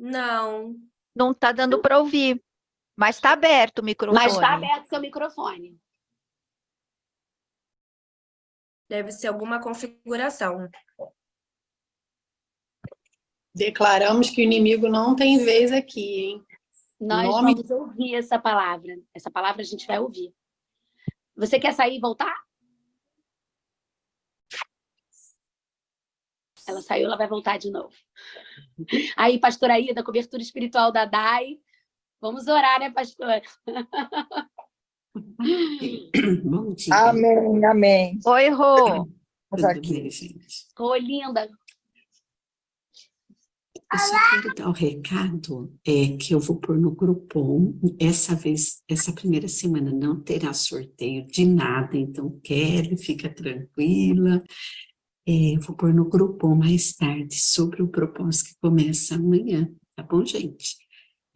Não. Não está dando para ouvir. Mas está aberto o microfone. Mas está aberto seu microfone. Deve ser alguma configuração. Declaramos que o inimigo não tem vez aqui, hein? Nós Nome- vamos ouvir essa palavra. Essa palavra a gente vai ouvir. Você quer sair e voltar? Ela saiu, ela vai voltar de novo. Aí, pastora Ida, cobertura espiritual da DAI. Vamos orar, né, pastor? Bom dia. Amém, amém. Oi, Rô. Tudo aqui. bem, gente? Ô, linda. Eu só quero dar o recado é, que eu vou pôr no Groupon. Essa vez, essa primeira semana não terá sorteio de nada, então Kelly, fica tranquila. É, eu vou pôr no Groupon mais tarde sobre o propósito que começa amanhã, tá bom, gente?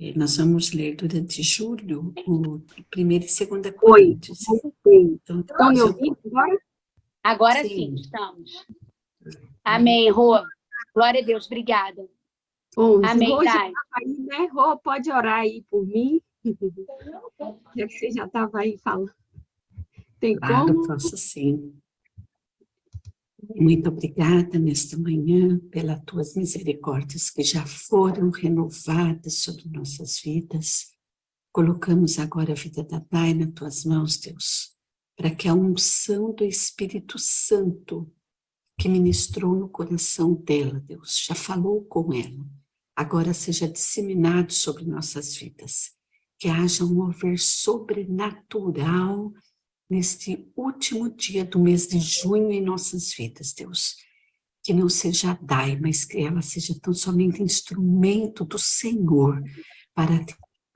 É, nós vamos ler durante julho o primeiro e segunda Coríntios. Então, Estão me depois eu- ouvindo agora? Agora Sim. sim, estamos. Amém, Rô. Glória a Deus, obrigada. Bom, Amém, Rô já aí, né? Rô, pode orar aí por mim. Já que você já estava aí falando. Tem Claro, como? posso sim. Muito obrigada nesta manhã pelas tuas misericórdias que já foram renovadas sobre nossas vidas. Colocamos agora a vida da Dai nas tuas mãos, Deus, para que a unção do Espírito Santo que ministrou no coração dela, Deus, já falou com ela, agora seja disseminado sobre nossas vidas. Que haja um mover sobrenatural neste último dia do mês de junho em nossas vidas, Deus. Que não seja a Dai, mas que ela seja tão somente instrumento do Senhor para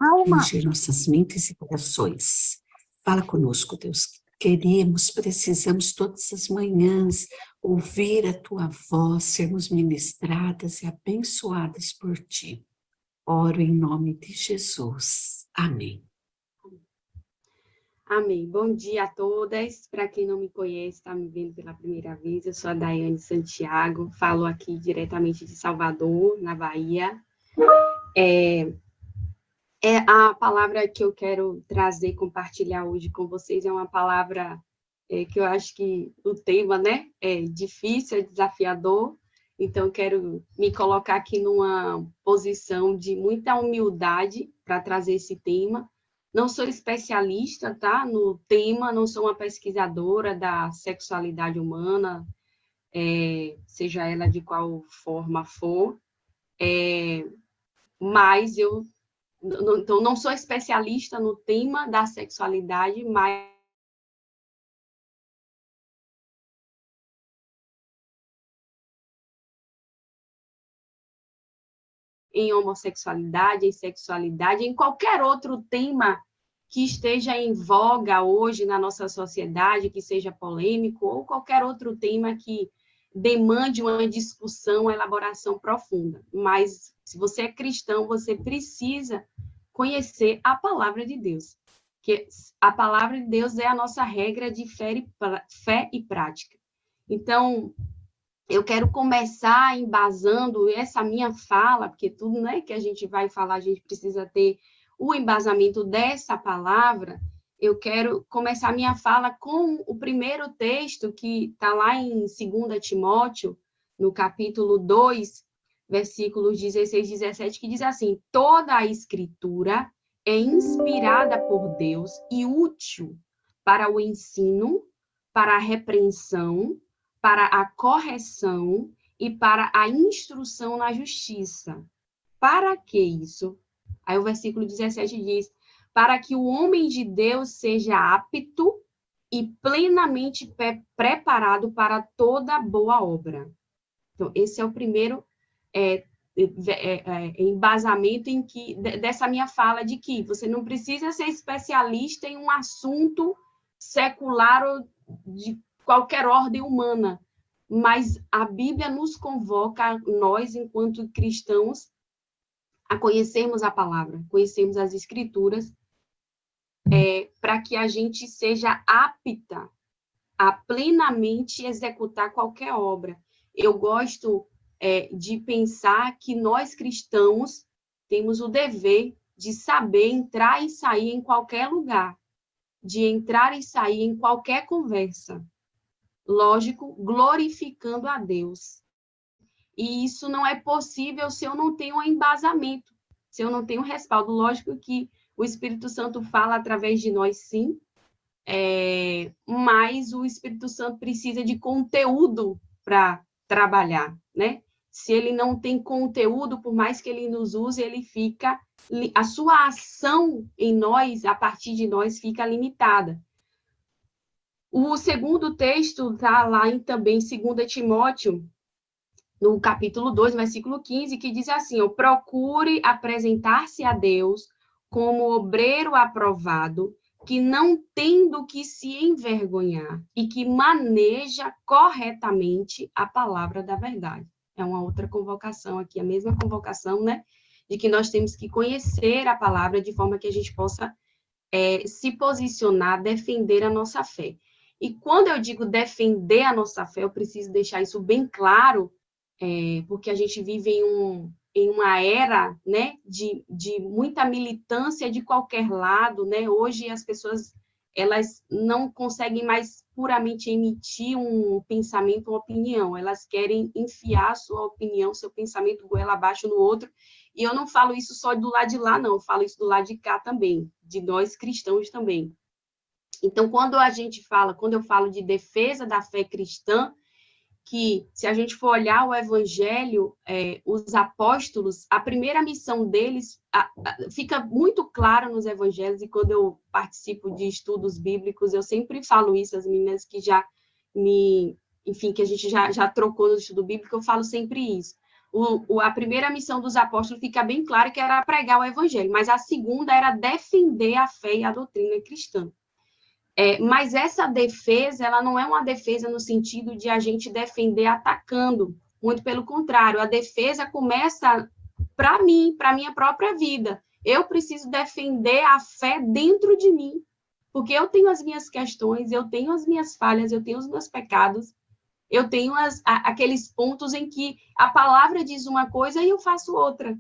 atingir nossas mentes e corações. Fala conosco, Deus. Queremos, precisamos todas as manhãs ouvir a tua voz, sermos ministradas e abençoadas por ti. Oro em nome de Jesus. Amém. Amém. Bom dia a todas. Para quem não me conhece, está me vendo pela primeira vez, eu sou a Daiane Santiago, falo aqui diretamente de Salvador, na Bahia. É, é a palavra que eu quero trazer, compartilhar hoje com vocês, é uma palavra é, que eu acho que o tema, né, é difícil, é desafiador, então quero me colocar aqui numa posição de muita humildade para trazer esse tema, não sou especialista, tá, no tema, não sou uma pesquisadora da sexualidade humana, é, seja ela de qual forma for, é, mas eu não, então não sou especialista no tema da sexualidade, mas em homossexualidade, em sexualidade, em qualquer outro tema que esteja em voga hoje na nossa sociedade, que seja polêmico, ou qualquer outro tema que demande uma discussão, uma elaboração profunda. Mas, se você é cristão, você precisa conhecer a palavra de Deus. Que a palavra de Deus é a nossa regra de fé e, fé e prática. Então, eu quero começar embasando essa minha fala, porque tudo né, que a gente vai falar, a gente precisa ter o embasamento dessa palavra. Eu quero começar minha fala com o primeiro texto que está lá em 2 Timóteo, no capítulo 2, versículos 16 e 17, que diz assim: Toda a escritura é inspirada por Deus e útil para o ensino, para a repreensão, para a correção e para a instrução na justiça. Para que isso? Aí o versículo 17 diz: para que o homem de Deus seja apto e plenamente pre preparado para toda boa obra. Então, esse é o primeiro é, é, é, embasamento em que, dessa minha fala de que você não precisa ser especialista em um assunto secular ou de qualquer ordem humana, mas a Bíblia nos convoca, nós, enquanto cristãos, a conhecermos a palavra, conhecermos as escrituras, é, para que a gente seja apta a plenamente executar qualquer obra. Eu gosto é, de pensar que nós cristãos temos o dever de saber entrar e sair em qualquer lugar, de entrar e sair em qualquer conversa. Lógico, glorificando a Deus. E isso não é possível se eu não tenho um embasamento, se eu não tenho respaldo. Lógico que o Espírito Santo fala através de nós, sim, é, mas o Espírito Santo precisa de conteúdo para trabalhar, né? Se ele não tem conteúdo, por mais que ele nos use, ele fica a sua ação em nós, a partir de nós, fica limitada. O segundo texto está lá em também 2 Timóteo, no capítulo 2, versículo 15, que diz assim: procure apresentar-se a Deus como obreiro aprovado, que não tem do que se envergonhar e que maneja corretamente a palavra da verdade. É uma outra convocação aqui, a mesma convocação, né? De que nós temos que conhecer a palavra de forma que a gente possa é, se posicionar, defender a nossa fé. E quando eu digo defender a nossa fé, eu preciso deixar isso bem claro, é, porque a gente vive em, um, em uma era né, de, de muita militância de qualquer lado. Né? Hoje as pessoas elas não conseguem mais puramente emitir um pensamento, uma opinião, elas querem enfiar sua opinião, seu pensamento goela abaixo no outro, e eu não falo isso só do lado de lá, não, eu falo isso do lado de cá também, de nós cristãos também. Então, quando a gente fala, quando eu falo de defesa da fé cristã, que, se a gente for olhar o Evangelho, é, os apóstolos, a primeira missão deles a, a, fica muito claro nos Evangelhos, e quando eu participo de estudos bíblicos, eu sempre falo isso, as meninas que já me. Enfim, que a gente já, já trocou no estudo bíblico, eu falo sempre isso. O, o, a primeira missão dos apóstolos fica bem clara que era pregar o Evangelho, mas a segunda era defender a fé e a doutrina cristã. É, mas essa defesa, ela não é uma defesa no sentido de a gente defender atacando, muito pelo contrário, a defesa começa para mim, para minha própria vida. Eu preciso defender a fé dentro de mim, porque eu tenho as minhas questões, eu tenho as minhas falhas, eu tenho os meus pecados, eu tenho as, a, aqueles pontos em que a palavra diz uma coisa e eu faço outra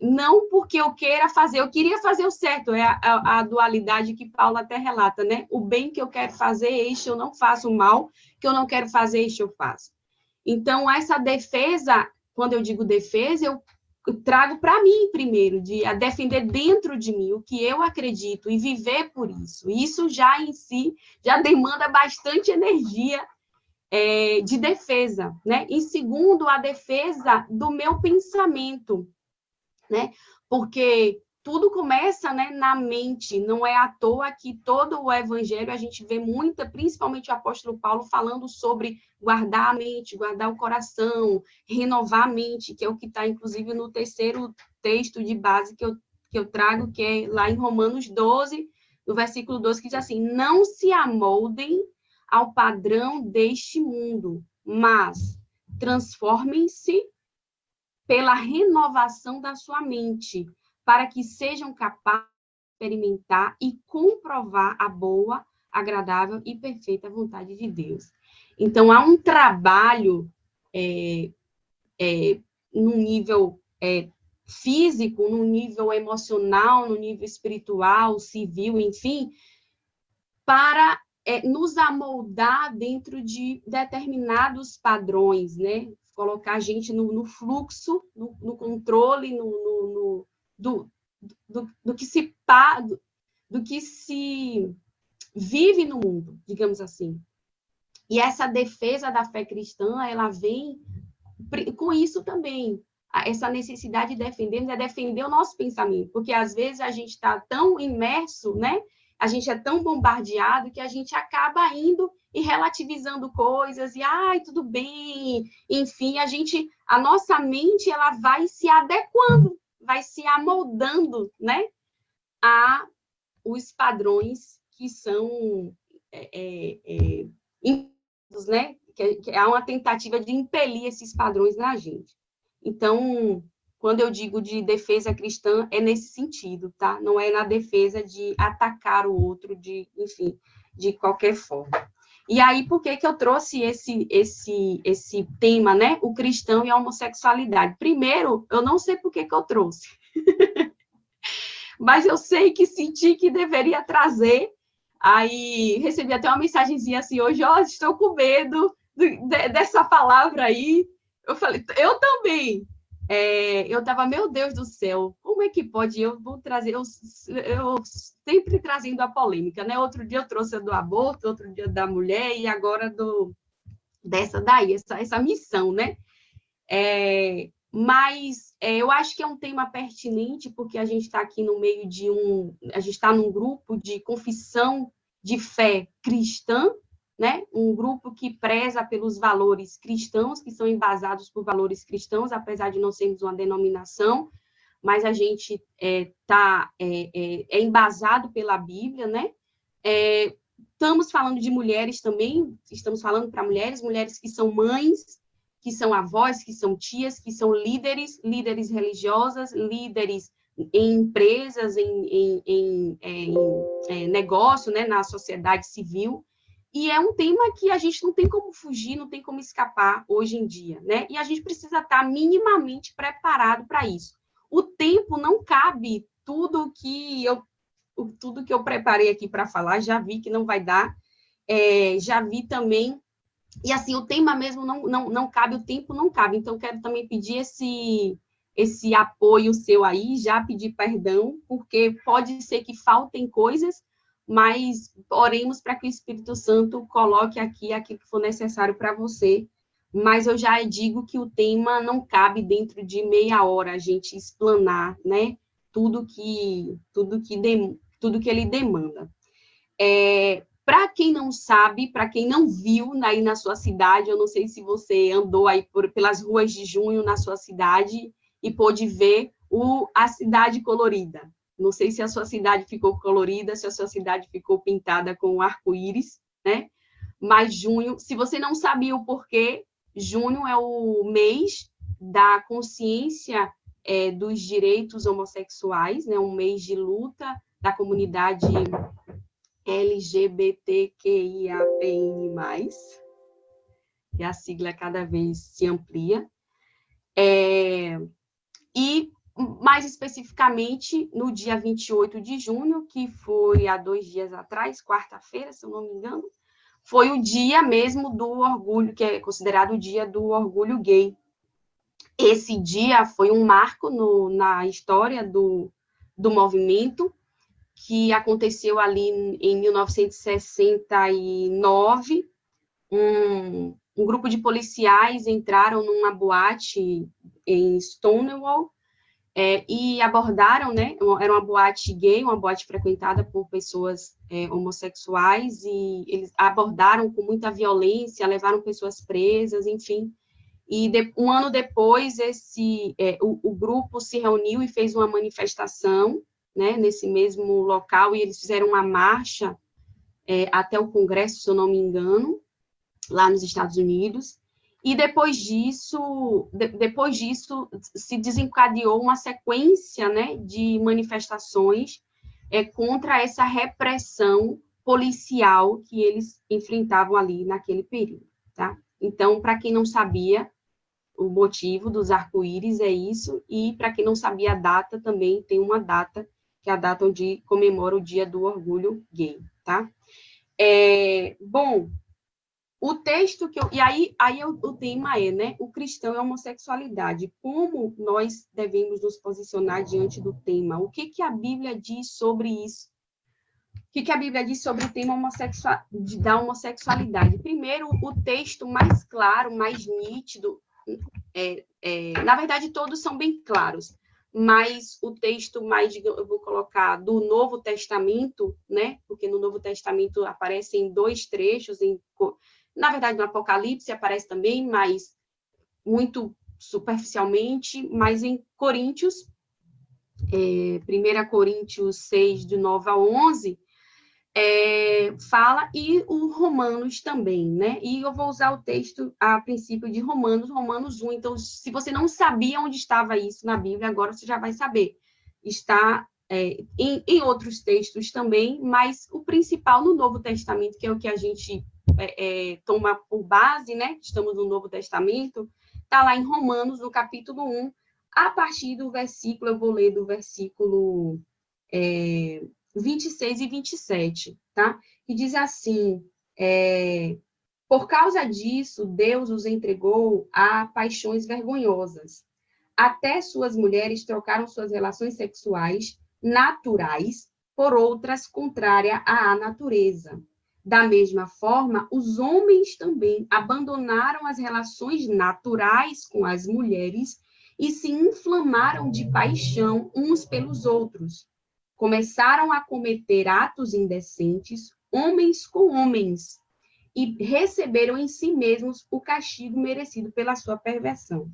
não porque eu queira fazer, eu queria fazer o certo, é a, a, a, dualidade que Paulo até relata, né? O bem que eu quero fazer, este eu não faço, o mal que eu não quero fazer, este eu faço. Então, essa defesa, quando eu digo defesa, eu trago para mim primeiro, de a defender dentro de mim o que eu acredito e viver por isso. Isso já em si já demanda bastante energia é, de defesa, né? E segundo, a defesa do meu pensamento né? Porque tudo começa né, na mente, não é à toa que todo o evangelho a gente vê muita, principalmente o apóstolo Paulo, falando sobre guardar a mente, guardar o coração, renovar a mente, que é o que está, inclusive, no terceiro texto de base que eu, que eu trago, que é lá em Romanos 12, no versículo 12, que diz assim: Não se amoldem ao padrão deste mundo, mas transformem-se pela renovação da sua mente, para que sejam capazes de experimentar e comprovar a boa, agradável e perfeita vontade de Deus. Então, há um trabalho é, é, no nível é, físico, no nível emocional, no nível espiritual, civil, enfim, para é, nos amoldar dentro de determinados padrões, né? Colocar a gente no, no fluxo, no, no controle, no, no do, do, do, que se do, do que se vive no mundo, digamos assim. E essa defesa da fé cristã, ela vem com isso também. Essa necessidade de defendermos é defender o nosso pensamento, porque às vezes a gente está tão imerso, né? A gente é tão bombardeado que a gente acaba indo e relativizando coisas e ai, tudo bem, enfim, a gente, a nossa mente ela vai se adequando, vai se amoldando, né, a os padrões que são é, é, é, né, que, que há uma tentativa de impelir esses padrões na gente. Então, quando eu digo de defesa cristã, é nesse sentido, tá? Não é na defesa de atacar o outro, de, enfim, de qualquer forma. E aí, por que, que eu trouxe esse, esse, esse tema, né? O cristão e a homossexualidade. Primeiro, eu não sei por que, que eu trouxe. Mas eu sei que senti que deveria trazer. Aí recebi até uma mensagenzinha assim, hoje, ó, oh, estou com medo de, dessa palavra aí. Eu falei, eu também. É, eu estava, meu Deus do céu, como é que pode? Eu vou trazer, eu, eu, sempre trazendo a polêmica, né? Outro dia eu trouxe a do aborto, outro dia da mulher, e agora do dessa daí, essa, essa missão, né? É, mas é, eu acho que é um tema pertinente, porque a gente está aqui no meio de um. A gente está num grupo de confissão de fé cristã, né? Um grupo que preza pelos valores cristãos, que são embasados por valores cristãos, apesar de não sermos uma denominação, mas a gente é, tá, é, é, é embasado pela Bíblia, né? É, estamos falando de mulheres também, estamos falando para mulheres, mulheres que são mães, que são avós, que são tias, que são líderes, líderes religiosas, líderes em empresas, em, em, em, em é, negócio, né, na sociedade civil. E é um tema que a gente não tem como fugir, não tem como escapar hoje em dia, né? E a gente precisa estar minimamente preparado para isso. O tempo não cabe tudo que eu tudo que eu preparei aqui para falar, já vi que não vai dar. É, já vi também e assim o tema mesmo não, não, não cabe, o tempo não cabe. Então quero também pedir esse esse apoio seu aí, já pedir perdão, porque pode ser que faltem coisas mas oremos para que o Espírito Santo coloque aqui aquilo que for necessário para você. Mas eu já digo que o tema não cabe dentro de meia hora a gente explanar, né? Tudo que tudo que de, tudo que ele demanda. É, para quem não sabe, para quem não viu aí na sua cidade, eu não sei se você andou aí por, pelas ruas de junho na sua cidade e pôde ver o, a cidade colorida. Não sei se a sua cidade ficou colorida, se a sua cidade ficou pintada com arco-íris, né? Mas junho, se você não sabia o porquê, junho é o mês da consciência é, dos direitos homossexuais, né? Um mês de luta da comunidade LGBTQIAPN+, que a sigla cada vez se amplia. É, e mais especificamente no dia 28 de junho, que foi há dois dias atrás, quarta-feira, se eu não me engano, foi o dia mesmo do orgulho, que é considerado o dia do orgulho gay. Esse dia foi um marco no, na história do, do movimento, que aconteceu ali em 1969. Um, um grupo de policiais entraram numa boate em Stonewall, é, e abordaram, né? Era uma boate gay, uma boate frequentada por pessoas é, homossexuais, e eles abordaram com muita violência, levaram pessoas presas, enfim. E de, um ano depois, esse é, o, o, grupo se reuniu e fez uma manifestação, né? Nesse mesmo local, e eles fizeram uma marcha é, até o Congresso, se eu não me engano, lá nos Estados Unidos. E depois disso, de, depois disso se desencadeou uma sequência né, de manifestações é, contra essa repressão policial que eles enfrentavam ali naquele período. Tá? Então, para quem não sabia, o motivo dos arco-íris é isso, e para quem não sabia a data, também tem uma data, que é a data onde comemora o Dia do Orgulho Gay. Tá? É, bom, o texto que eu. E aí, aí o, o tema é, né? O cristão é a homossexualidade. Como nós devemos nos posicionar diante do tema? O que, que a Bíblia diz sobre isso? O que, que a Bíblia diz sobre o tema homossexual, da homossexualidade? Primeiro, o texto mais claro, mais nítido, é, é, na verdade, todos são bem claros, mas o texto mais, eu vou colocar, do Novo Testamento, né? Porque no Novo Testamento aparecem dois trechos em na verdade, no Apocalipse aparece também, mas muito superficialmente, mas em Coríntios, é, 1 Coríntios 6, de 9 a 11, é, fala, e o Romanos também, né? E eu vou usar o texto a princípio de Romanos, Romanos 1. Então, se você não sabia onde estava isso na Bíblia, agora você já vai saber. Está é, em, em outros textos também, mas o principal no Novo Testamento, que é o que a gente é, é, toma por base, né? Estamos no Novo Testamento, está lá em Romanos, no capítulo 1, a partir do versículo, eu vou ler do versículo é, 26 e 27, tá? Que diz assim: é, Por causa disso, Deus os entregou a paixões vergonhosas. Até suas mulheres trocaram suas relações sexuais naturais por outras contrárias à natureza. Da mesma forma, os homens também abandonaram as relações naturais com as mulheres e se inflamaram de paixão uns pelos outros. Começaram a cometer atos indecentes, homens com homens, e receberam em si mesmos o castigo merecido pela sua perversão.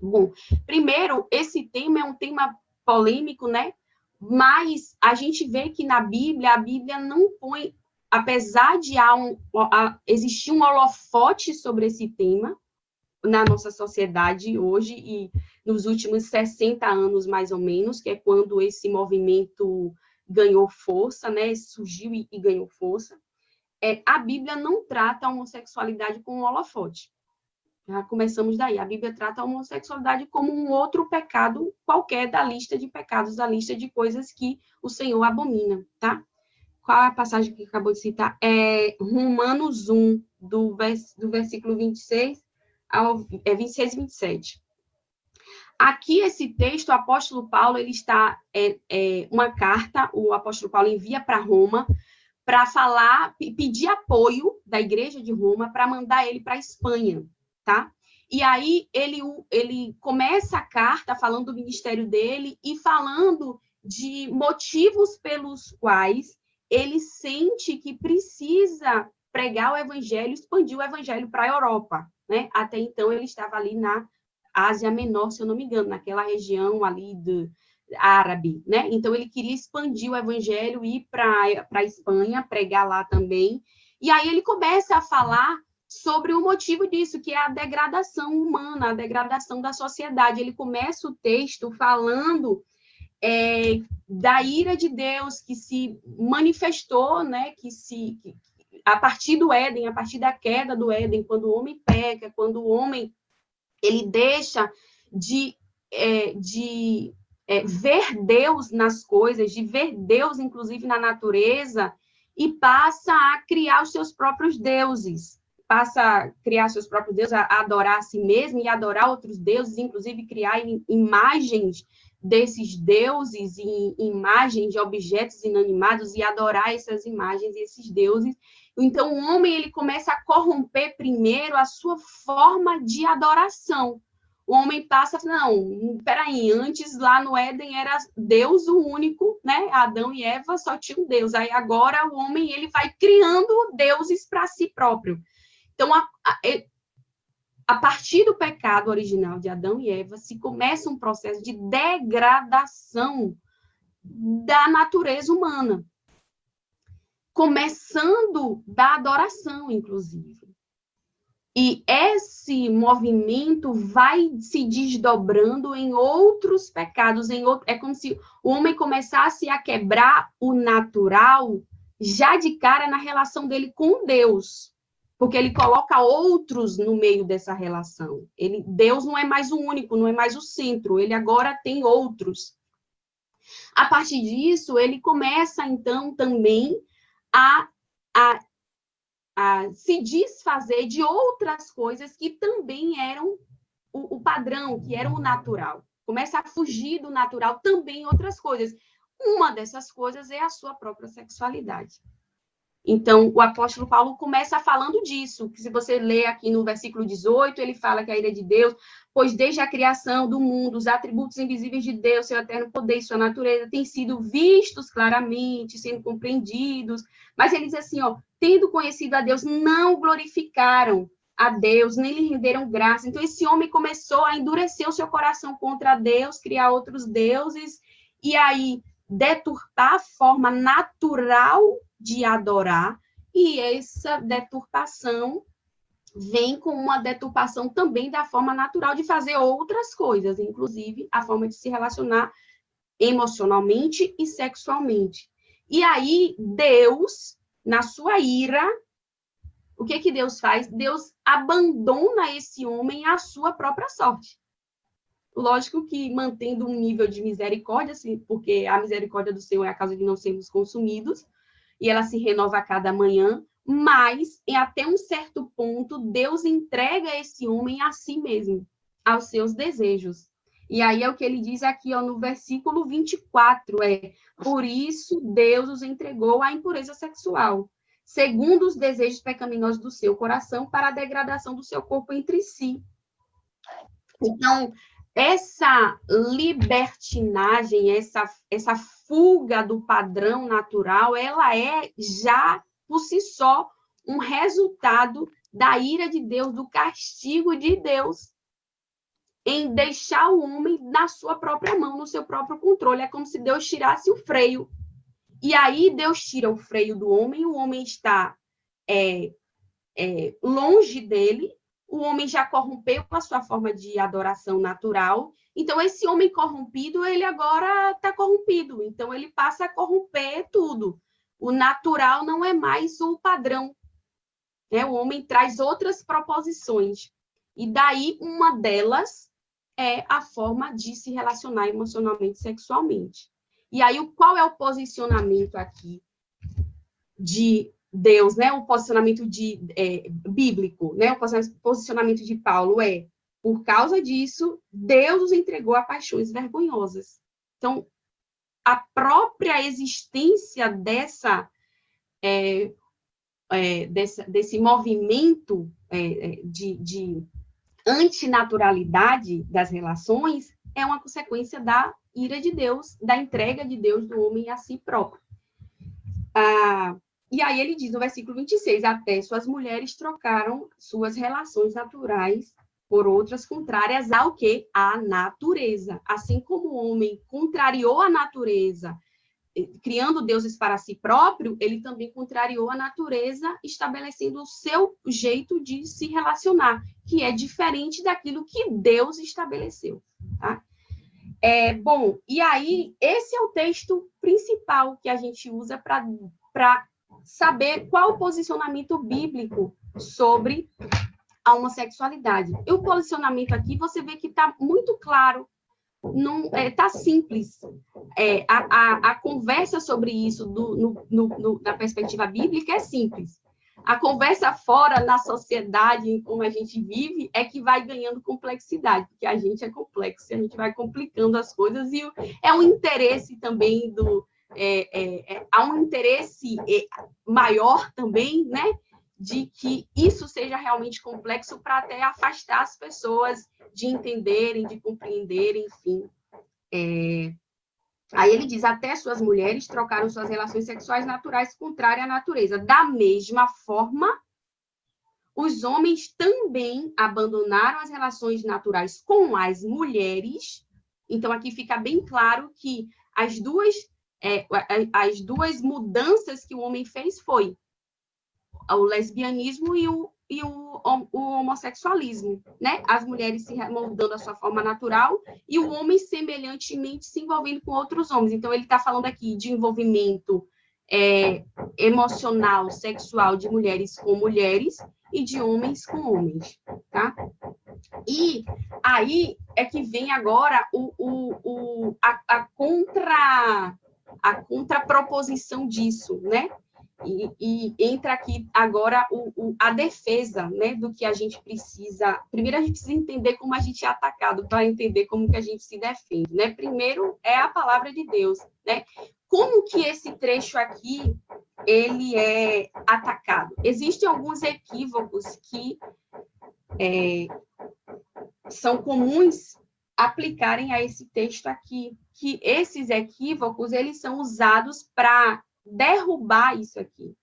Bom, primeiro, esse tema é um tema polêmico, né? Mas a gente vê que na Bíblia, a Bíblia não põe, apesar de um, existir um holofote sobre esse tema na nossa sociedade hoje e nos últimos 60 anos, mais ou menos, que é quando esse movimento ganhou força, né? Surgiu e, e ganhou força. É, a Bíblia não trata a homossexualidade com um holofote. Já começamos daí. A Bíblia trata a homossexualidade como um outro pecado qualquer da lista de pecados, da lista de coisas que o Senhor abomina, tá? Qual é a passagem que acabou de citar? É Romanos 1, do, vers, do versículo 26 ao é 26 e 27. Aqui, esse texto, o apóstolo Paulo, ele está, é, é uma carta, o apóstolo Paulo envia para Roma, para falar, pedir apoio da igreja de Roma para mandar ele para a Espanha, tá? E aí ele, ele começa a carta falando do ministério dele e falando de motivos pelos quais ele sente que precisa pregar o evangelho, expandir o evangelho para a Europa, né? Até então ele estava ali na Ásia Menor, se eu não me engano, naquela região ali do árabe, né? Então ele queria expandir o evangelho ir para a Espanha, pregar lá também. E aí ele começa a falar sobre o motivo disso, que é a degradação humana, a degradação da sociedade. Ele começa o texto falando é, da ira de Deus que se manifestou, né, que se que, a partir do Éden, a partir da queda do Éden, quando o homem peca, quando o homem ele deixa de, é, de é, ver Deus nas coisas, de ver Deus, inclusive, na natureza, e passa a criar os seus próprios deuses. Passa a criar seus próprios deuses, a adorar a si mesmo e adorar outros deuses, inclusive criar imagens desses deuses e imagens de objetos inanimados e adorar essas imagens e esses deuses. Então, o homem ele começa a corromper primeiro a sua forma de adoração. O homem passa, não, peraí, antes lá no Éden era Deus o único, né? Adão e Eva só tinham Deus. Aí agora o homem ele vai criando deuses para si próprio. Então, a, a, a partir do pecado original de Adão e Eva, se começa um processo de degradação da natureza humana, começando da adoração, inclusive. E esse movimento vai se desdobrando em outros pecados, em outro, é como se o homem começasse a quebrar o natural já de cara na relação dele com Deus porque ele coloca outros no meio dessa relação. Ele, Deus não é mais o único, não é mais o centro, ele agora tem outros. A partir disso, ele começa, então, também a, a, a se desfazer de outras coisas que também eram o, o padrão, que eram o natural. Começa a fugir do natural também outras coisas. Uma dessas coisas é a sua própria sexualidade. Então, o apóstolo Paulo começa falando disso, que se você ler aqui no versículo 18, ele fala que a ira de Deus, pois desde a criação do mundo, os atributos invisíveis de Deus, seu eterno poder e sua natureza, têm sido vistos claramente, sendo compreendidos. Mas ele diz assim, ó, tendo conhecido a Deus, não glorificaram a Deus, nem lhe renderam graça. Então, esse homem começou a endurecer o seu coração contra Deus, criar outros deuses, e aí deturpar a forma natural de adorar, e essa deturpação vem com uma deturpação também da forma natural de fazer outras coisas, inclusive a forma de se relacionar emocionalmente e sexualmente. E aí, Deus, na sua ira, o que que Deus faz? Deus abandona esse homem à sua própria sorte. Lógico que mantendo um nível de misericórdia, assim, porque a misericórdia do Senhor é a causa de não sermos consumidos, e ela se renova a cada manhã, mas em até um certo ponto Deus entrega esse homem a si mesmo, aos seus desejos. E aí é o que ele diz aqui ó, no versículo 24, é, por isso Deus os entregou à impureza sexual, segundo os desejos pecaminosos do seu coração, para a degradação do seu corpo entre si. Então, essa libertinagem, essa, essa fuga do padrão natural, ela é já por si só um resultado da ira de Deus, do castigo de Deus em deixar o homem na sua própria mão, no seu próprio controle. É como se Deus tirasse o freio. E aí Deus tira o freio do homem, o homem está é, é, longe dele, o homem já corrompeu a sua forma de adoração natural. Então, esse homem corrompido, ele agora está corrompido. Então, ele passa a corromper tudo. O natural não é mais o padrão. Né? O homem traz outras proposições. E daí, uma delas é a forma de se relacionar emocionalmente sexualmente. E aí, qual é o posicionamento aqui de Deus, né? O posicionamento de, é, bíblico, né? O posicionamento de Paulo é, por causa disso, Deus os entregou a paixões vergonhosas. Então, a própria existência dessa, é, é, dessa desse movimento é, é, de, de antinaturalidade das relações é uma consequência da ira de Deus, da entrega de Deus do homem a si próprio. Ah, e aí ele diz no versículo 26, até suas mulheres trocaram suas relações naturais por outras contrárias ao que? A natureza. Assim como o homem contrariou a natureza, eh, criando deuses para si próprio, ele também contrariou a natureza, estabelecendo o seu jeito de se relacionar, que é diferente daquilo que Deus estabeleceu. Tá? É, bom, e aí, esse é o texto principal que a gente usa para saber qual o posicionamento bíblico sobre a homossexualidade. E o posicionamento aqui, você vê que está muito claro, está é, tá simples. É, a, a, a, conversa sobre isso do, no, no, no, na perspectiva bíblica é simples. A conversa fora, na sociedade, como a gente vive, é que vai ganhando complexidade, porque a gente é complexo, a gente vai complicando as coisas, e é um interesse também do, é, é, é, há um interesse é, maior também, né, de que isso seja realmente complexo para até afastar as pessoas de entenderem, de compreenderem, enfim. É... Aí ele diz: até suas mulheres trocaram suas relações sexuais naturais contrárias à natureza. Da mesma forma, os homens também abandonaram as relações naturais com as mulheres. Então, aqui fica bem claro que as duas é, as duas mudanças que o homem fez foi o lesbianismo e o, e o, o homossexualismo, né? As mulheres se moldando a sua forma natural e o homem semelhantemente se envolvendo com outros homens. Então ele está falando aqui de envolvimento é, emocional, sexual de mulheres com mulheres e de homens com homens, tá? E aí é que vem agora o, o, o a, a contra a contraproposição disso, né? E, e, entra aqui agora o, o, a defesa né, do que a gente precisa. Primeiro, a gente precisa entender como a gente é atacado, para entender como que a gente se defende. Né? Primeiro é a palavra de Deus. Né? Como que esse trecho aqui ele é atacado? Existem alguns equívocos que é, são comuns aplicarem a esse texto aqui, que esses equívocos eles são usados para derrubar isso aqui,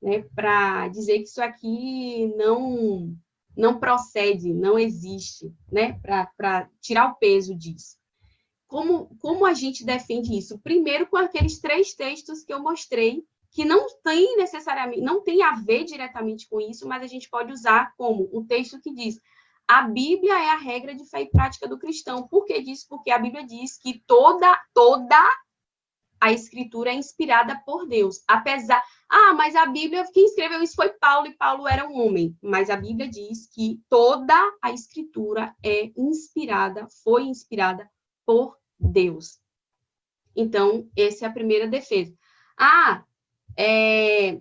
né? Para dizer que isso aqui não não procede, não existe, né? Para tirar o peso disso. Como, como a gente defende isso? Primeiro com aqueles três textos que eu mostrei, que não tem necessariamente, não tem a ver diretamente com isso, mas a gente pode usar como um texto que diz: a Bíblia é a regra de fé e prática do cristão. Por que disso? Porque a Bíblia diz que toda, toda a escritura é inspirada por Deus. Apesar, ah, mas a Bíblia, quem escreveu isso foi Paulo, e Paulo era um homem. Mas a Bíblia diz que toda a escritura é inspirada, foi inspirada por Deus. Então, essa é a primeira defesa. Ah, é,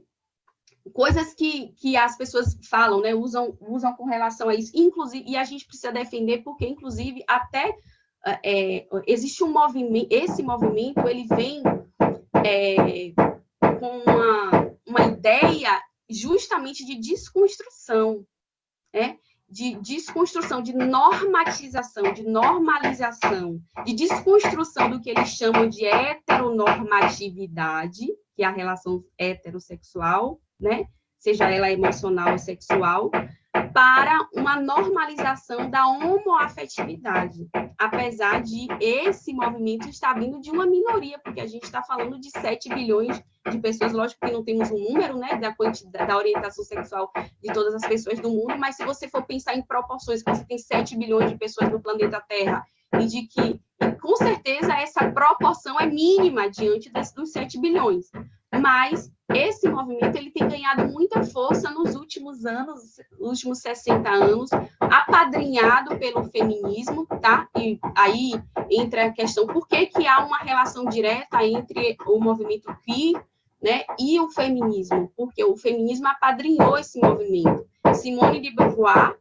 coisas que, que as pessoas falam, né, usam, usam com relação a isso, inclusive, e a gente precisa defender, porque, inclusive, até é, existe um movimento, esse movimento, ele vem é, com uma, uma ideia justamente de desconstrução, né? de desconstrução, de normatização, de normalização, de desconstrução do que eles chamam de heteronormatividade, que é a relação heterossexual, né? seja ela emocional ou sexual, para uma normalização da homoafetividade, apesar de esse movimento estar vindo de uma minoria, porque a gente está falando de 7 bilhões de pessoas, lógico que não temos um número, né, da quantidade, da orientação sexual de todas as pessoas do mundo, mas se você for pensar em proporções, você tem 7 bilhões de pessoas no planeta Terra, e de que, com certeza, essa proporção é mínima diante dos 7 bilhões, mas esse movimento ele tem ganhado muita força nos últimos anos, últimos 60 anos, apadrinhado pelo feminismo, tá? E aí entra a questão por que, que há uma relação direta entre o movimento queer né, e o feminismo, porque o feminismo apadrinhou esse movimento. Simone de Beauvoir,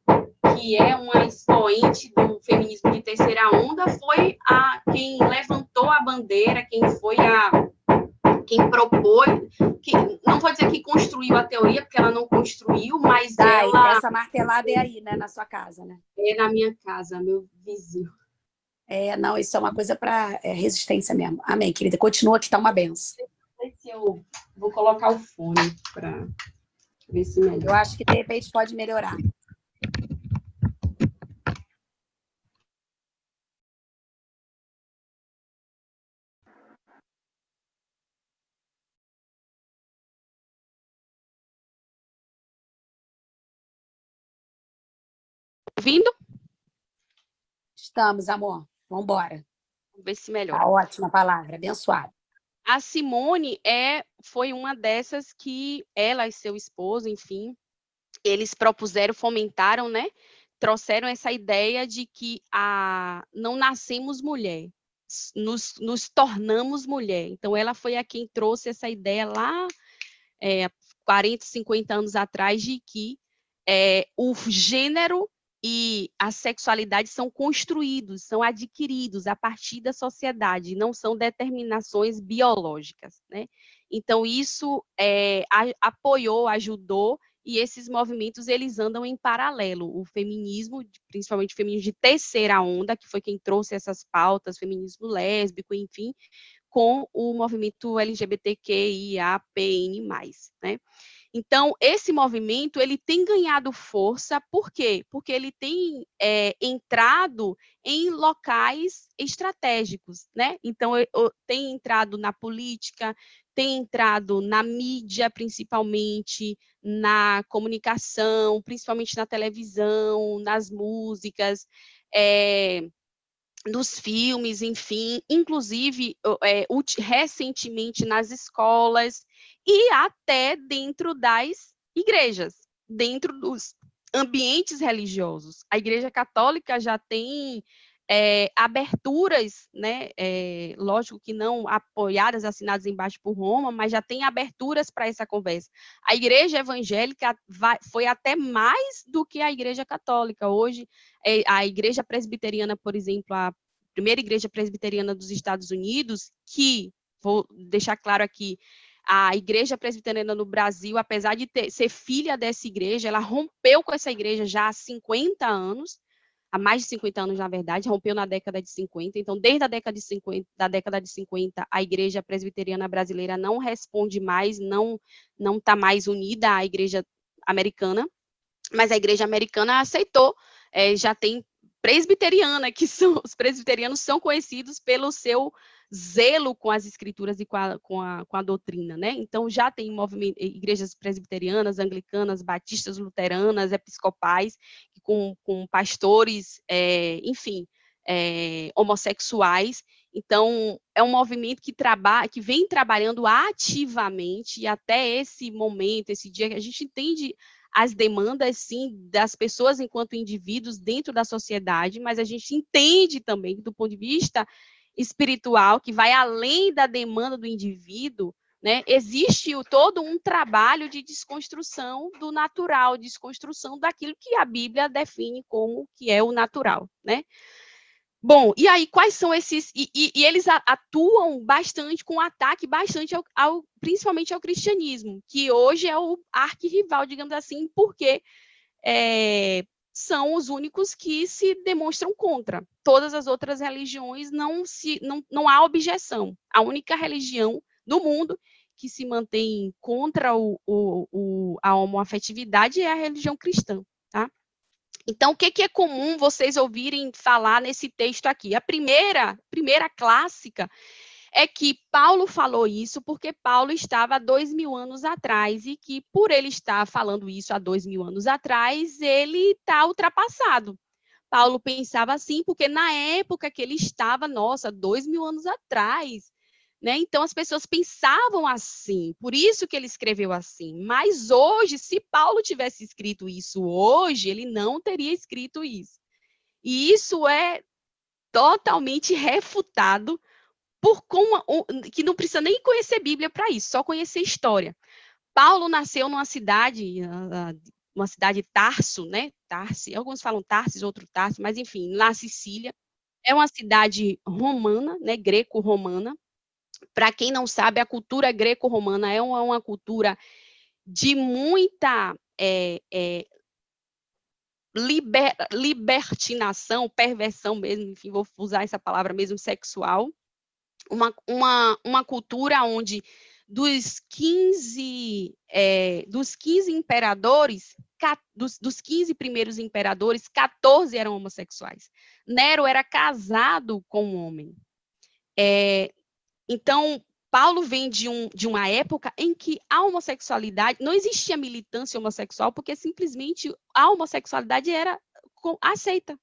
que é uma expoente do feminismo de terceira onda, foi a quem levantou a bandeira, quem foi a quem propôs, que, não vou dizer que construiu a teoria, porque ela não construiu, mas tá, ela... Essa martelada é aí, né, na sua casa, né? É na minha casa, meu vizinho. É, não, isso é uma coisa para é, resistência mesmo. Amém, querida. Continua que está uma benção. Eu vou colocar o fone para ver se melhora. Eu acho que de repente pode melhorar. ouvindo? Estamos, amor. Vamos embora. Vamos ver se melhora. Tá ótima palavra, abençoada. A Simone é, foi uma dessas que ela e seu esposo, enfim, eles propuseram, fomentaram, né? Trouxeram essa ideia de que a, não nascemos mulher, nos, nos tornamos mulher. Então, ela foi a quem trouxe essa ideia lá é, 40, 50 anos atrás de que é, o gênero e a sexualidade são construídos, são adquiridos a partir da sociedade, não são determinações biológicas, né? Então isso é, a, apoiou, ajudou e esses movimentos eles andam em paralelo. O feminismo, principalmente o feminismo de terceira onda, que foi quem trouxe essas pautas, feminismo lésbico, enfim, com o movimento LGBTQIAPN+, né? Então, esse movimento ele tem ganhado força, por quê? Porque ele tem é, entrado em locais estratégicos, né? Então, eu, eu, tem entrado na política, tem entrado na mídia, principalmente, na comunicação, principalmente na televisão, nas músicas, é, nos filmes, enfim, inclusive é, recentemente nas escolas e até dentro das igrejas, dentro dos ambientes religiosos. A Igreja Católica já tem é, aberturas, né, é, lógico que não apoiadas, assinadas embaixo por Roma, mas já tem aberturas para essa conversa. A Igreja Evangélica vai, foi até mais do que a Igreja Católica. Hoje, é, a Igreja Presbiteriana, por exemplo, a primeira Igreja Presbiteriana dos Estados Unidos, que, vou deixar claro aqui, a igreja presbiteriana no Brasil, apesar de ter, ser filha dessa igreja, ela rompeu com essa igreja já há 50 anos, há mais de 50 anos, na verdade, rompeu na década de 50. Então, desde a década de 50, da década de 50, a igreja presbiteriana brasileira não responde mais, não não está mais unida à igreja americana, mas a igreja americana aceitou, é, já tem presbiteriana, que são os presbiterianos são conhecidos pelo seu zelo com as escrituras e com a, com a, com a doutrina, né? Então, já tem igrejas presbiterianas, anglicanas, batistas, luteranas, episcopais, com, com pastores, é, enfim, é, homossexuais, Então, é um movimento que que vem trabalhando ativamente e até esse momento, esse dia que a gente entende as demandas, sim, das pessoas enquanto indivíduos dentro da sociedade, mas a gente entende também, do ponto de vista espiritual, que vai além da demanda do indivíduo, né? Existe todo um trabalho de desconstrução do natural, desconstrução daquilo que a Bíblia define como que é o natural, né? Bom, e aí quais são esses e, e, e eles atuam bastante com ataque bastante ao, ao, principalmente ao cristianismo, que hoje é o arquirrival, digamos assim, porque é, são os únicos que se demonstram contra. Todas as outras religiões não se não, não há objeção. A única religião do mundo que se mantém contra o, o, o, a homoafetividade é a religião cristã, tá? Então, o que, que é comum vocês ouvirem falar nesse texto aqui? A primeira, primeira clássica é que Paulo falou isso porque Paulo estava há dois mil anos atrás e que, por ele estar falando isso há dois mil anos atrás, ele está ultrapassado. Paulo pensava assim porque na época que ele estava, nossa, dois mil anos atrás, né? Então as pessoas pensavam assim, por isso que ele escreveu assim. Mas hoje, se Paulo tivesse escrito isso hoje, ele não teria escrito isso. E isso é totalmente refutado por como que não precisa nem conhecer Bíblia para isso, só conhecer história. Paulo nasceu numa cidade, uma cidade Tarso, né? Tarsi, alguns falam Tarsis, outro Tarso, mas enfim, na Sicília. É uma cidade romana, né? Greco-romana para quem não sabe, a cultura greco-romana é uma, uma, cultura de muita é, é, liber, libertinação, perversão mesmo, enfim, vou usar essa palavra mesmo, sexual. Uma, uma, uma cultura onde dos 15, é, dos 15 imperadores, dos, dos 15 primeiros imperadores, 14 eram homossexuais. Nero era casado com um homem. É, então, Paulo vem de, um, de uma época em que a homossexualidade, não existia militância homossexual, porque simplesmente a homossexualidade era aceita.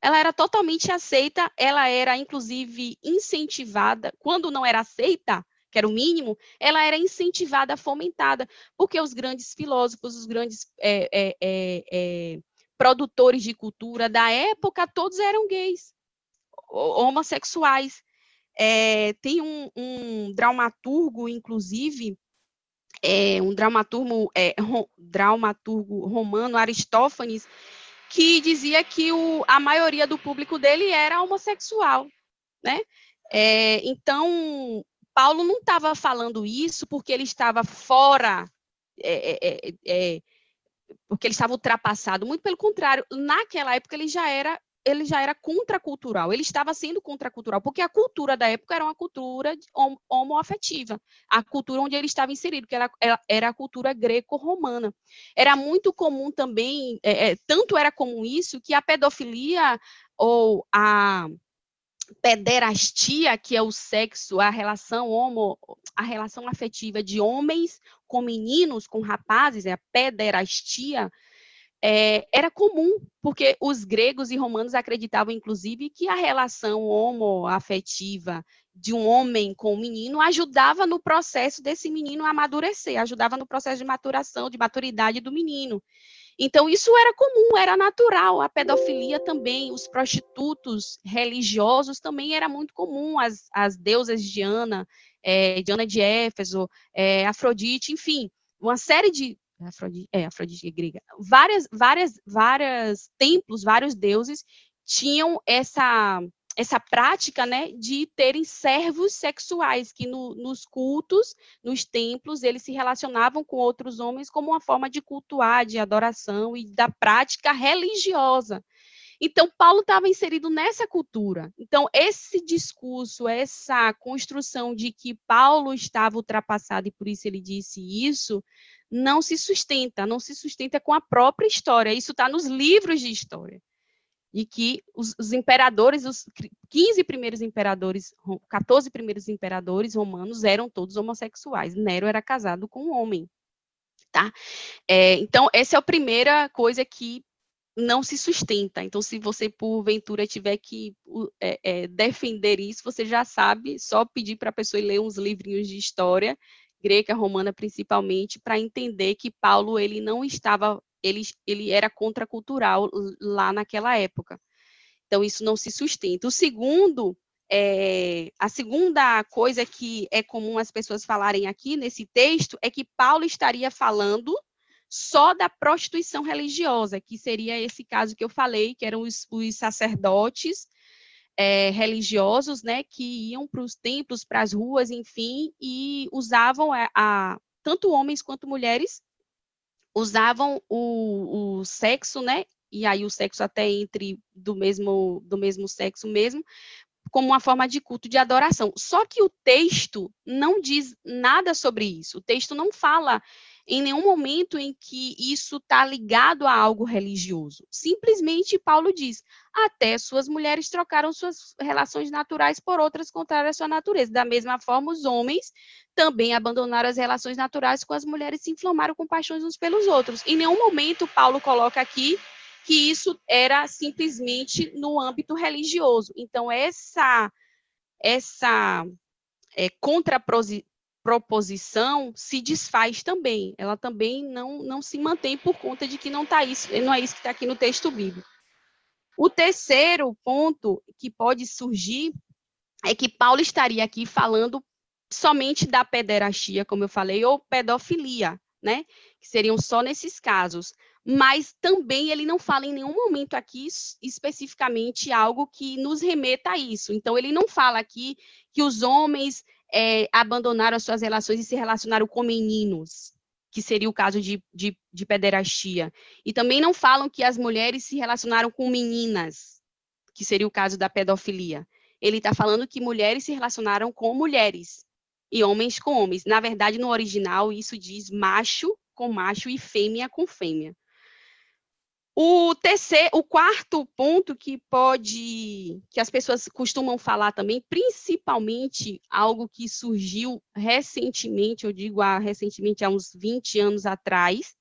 Ela era totalmente aceita, ela era, inclusive, incentivada. Quando não era aceita, que era o mínimo, ela era incentivada, fomentada, porque os grandes filósofos, os grandes é, é, é, é produtores de cultura da época, todos eram gays, homossexuais. É, tem um, um, dramaturgo, inclusive, é, um dramaturgo, dramaturgo romano, Aristófanes, que dizia que o, a maioria do público dele era homossexual, né? É, então, Paulo não estava falando isso porque ele estava fora, é, é, porque ele estava ultrapassado, muito pelo contrário, naquela época ele já era ele já era contracultural, ele estava sendo contracultural, porque a cultura da época era uma cultura homoafetiva, a cultura onde ele estava inserido, que era, era a cultura greco-romana. Era muito comum também, é, é, tanto era comum isso, que a pedofilia ou a pederastia, que é o sexo, a relação homo, a relação afetiva de homens com meninos, com rapazes, é a pederastia, é, era comum, porque os gregos e romanos acreditavam, inclusive, que a relação homoafetiva de um homem com um menino ajudava no processo desse menino amadurecer, ajudava no processo de maturação, de maturidade do menino. Então, isso era comum, era natural. A pedofilia também, os prostitutos religiosos também era muito comum. As, as deusas Diana, é, Diana de Éfeso, é, Afrodite, enfim, uma série de Afrodite, é, Afrodite grega. Várias, várias, várias templos, vários deuses tinham essa essa prática, né, de terem servos sexuais que no, nos cultos, nos templos, eles se relacionavam com outros homens como uma forma de cultuar, de adoração e da prática religiosa. Então, Paulo estava inserido nessa cultura. Então, esse discurso, essa construção de que Paulo estava ultrapassado e por isso ele disse isso, não se sustenta, não se sustenta com a própria história. Isso está nos livros de história. E que os, os, imperadores, os 15 primeiros imperadores, 14 primeiros imperadores romanos eram todos homossexuais. Nero era casado com um homem. Tá? É, então, essa é a primeira coisa que não se sustenta. Então, se você, porventura, tiver que é, é, defender isso, você já sabe, só pedir para a pessoa ler uns livrinhos de história, grega, romana principalmente, para entender que Paulo ele não estava, ele, ele era contracultural lá naquela época. Então, isso não se sustenta. O segundo, é, a segunda coisa que é comum as pessoas falarem aqui nesse texto é que Paulo estaria falando só da prostituição religiosa, que seria esse caso que eu falei, que eram os, os sacerdotes é, religiosos, né, que iam para os templos, para as ruas, enfim, e usavam a, a, tanto homens quanto mulheres usavam o, o sexo, né, e aí o sexo até entre do mesmo do mesmo sexo mesmo, como uma forma de culto de adoração. Só que o texto não diz nada sobre isso. O texto não fala em nenhum momento em que isso está ligado a algo religioso. Simplesmente Paulo diz: até suas mulheres trocaram suas relações naturais por outras contrárias à sua natureza. Da mesma forma, os homens também abandonaram as relações naturais com as mulheres e se inflamaram com paixões uns pelos outros. Em nenhum momento Paulo coloca aqui que isso era simplesmente no âmbito religioso. Então, essa, essa é, proposição se desfaz também. Ela também não, não se mantém por conta de que não tá isso, não é isso que está aqui no texto bíblico. O terceiro ponto que pode surgir é que Paulo estaria aqui falando somente da pederastia, como eu falei, ou pedofilia, né? Que seriam só nesses casos. Mas também ele não fala em nenhum momento aqui especificamente algo que nos remeta a isso. Então, ele não fala aqui que os homens é, abandonaram as suas relações e se relacionaram com meninos, que seria o caso de, de, de pederastia. E também não falam que as mulheres se relacionaram com meninas, que seria o caso da pedofilia. Ele está falando que mulheres se relacionaram com mulheres e homens com homens. Na verdade, no original, isso diz macho com macho e fêmea com fêmea. O terceiro, o quarto ponto que pode, que as pessoas costumam falar também, principalmente algo que surgiu recentemente, eu digo há, recentemente, há uns 20 anos atrás,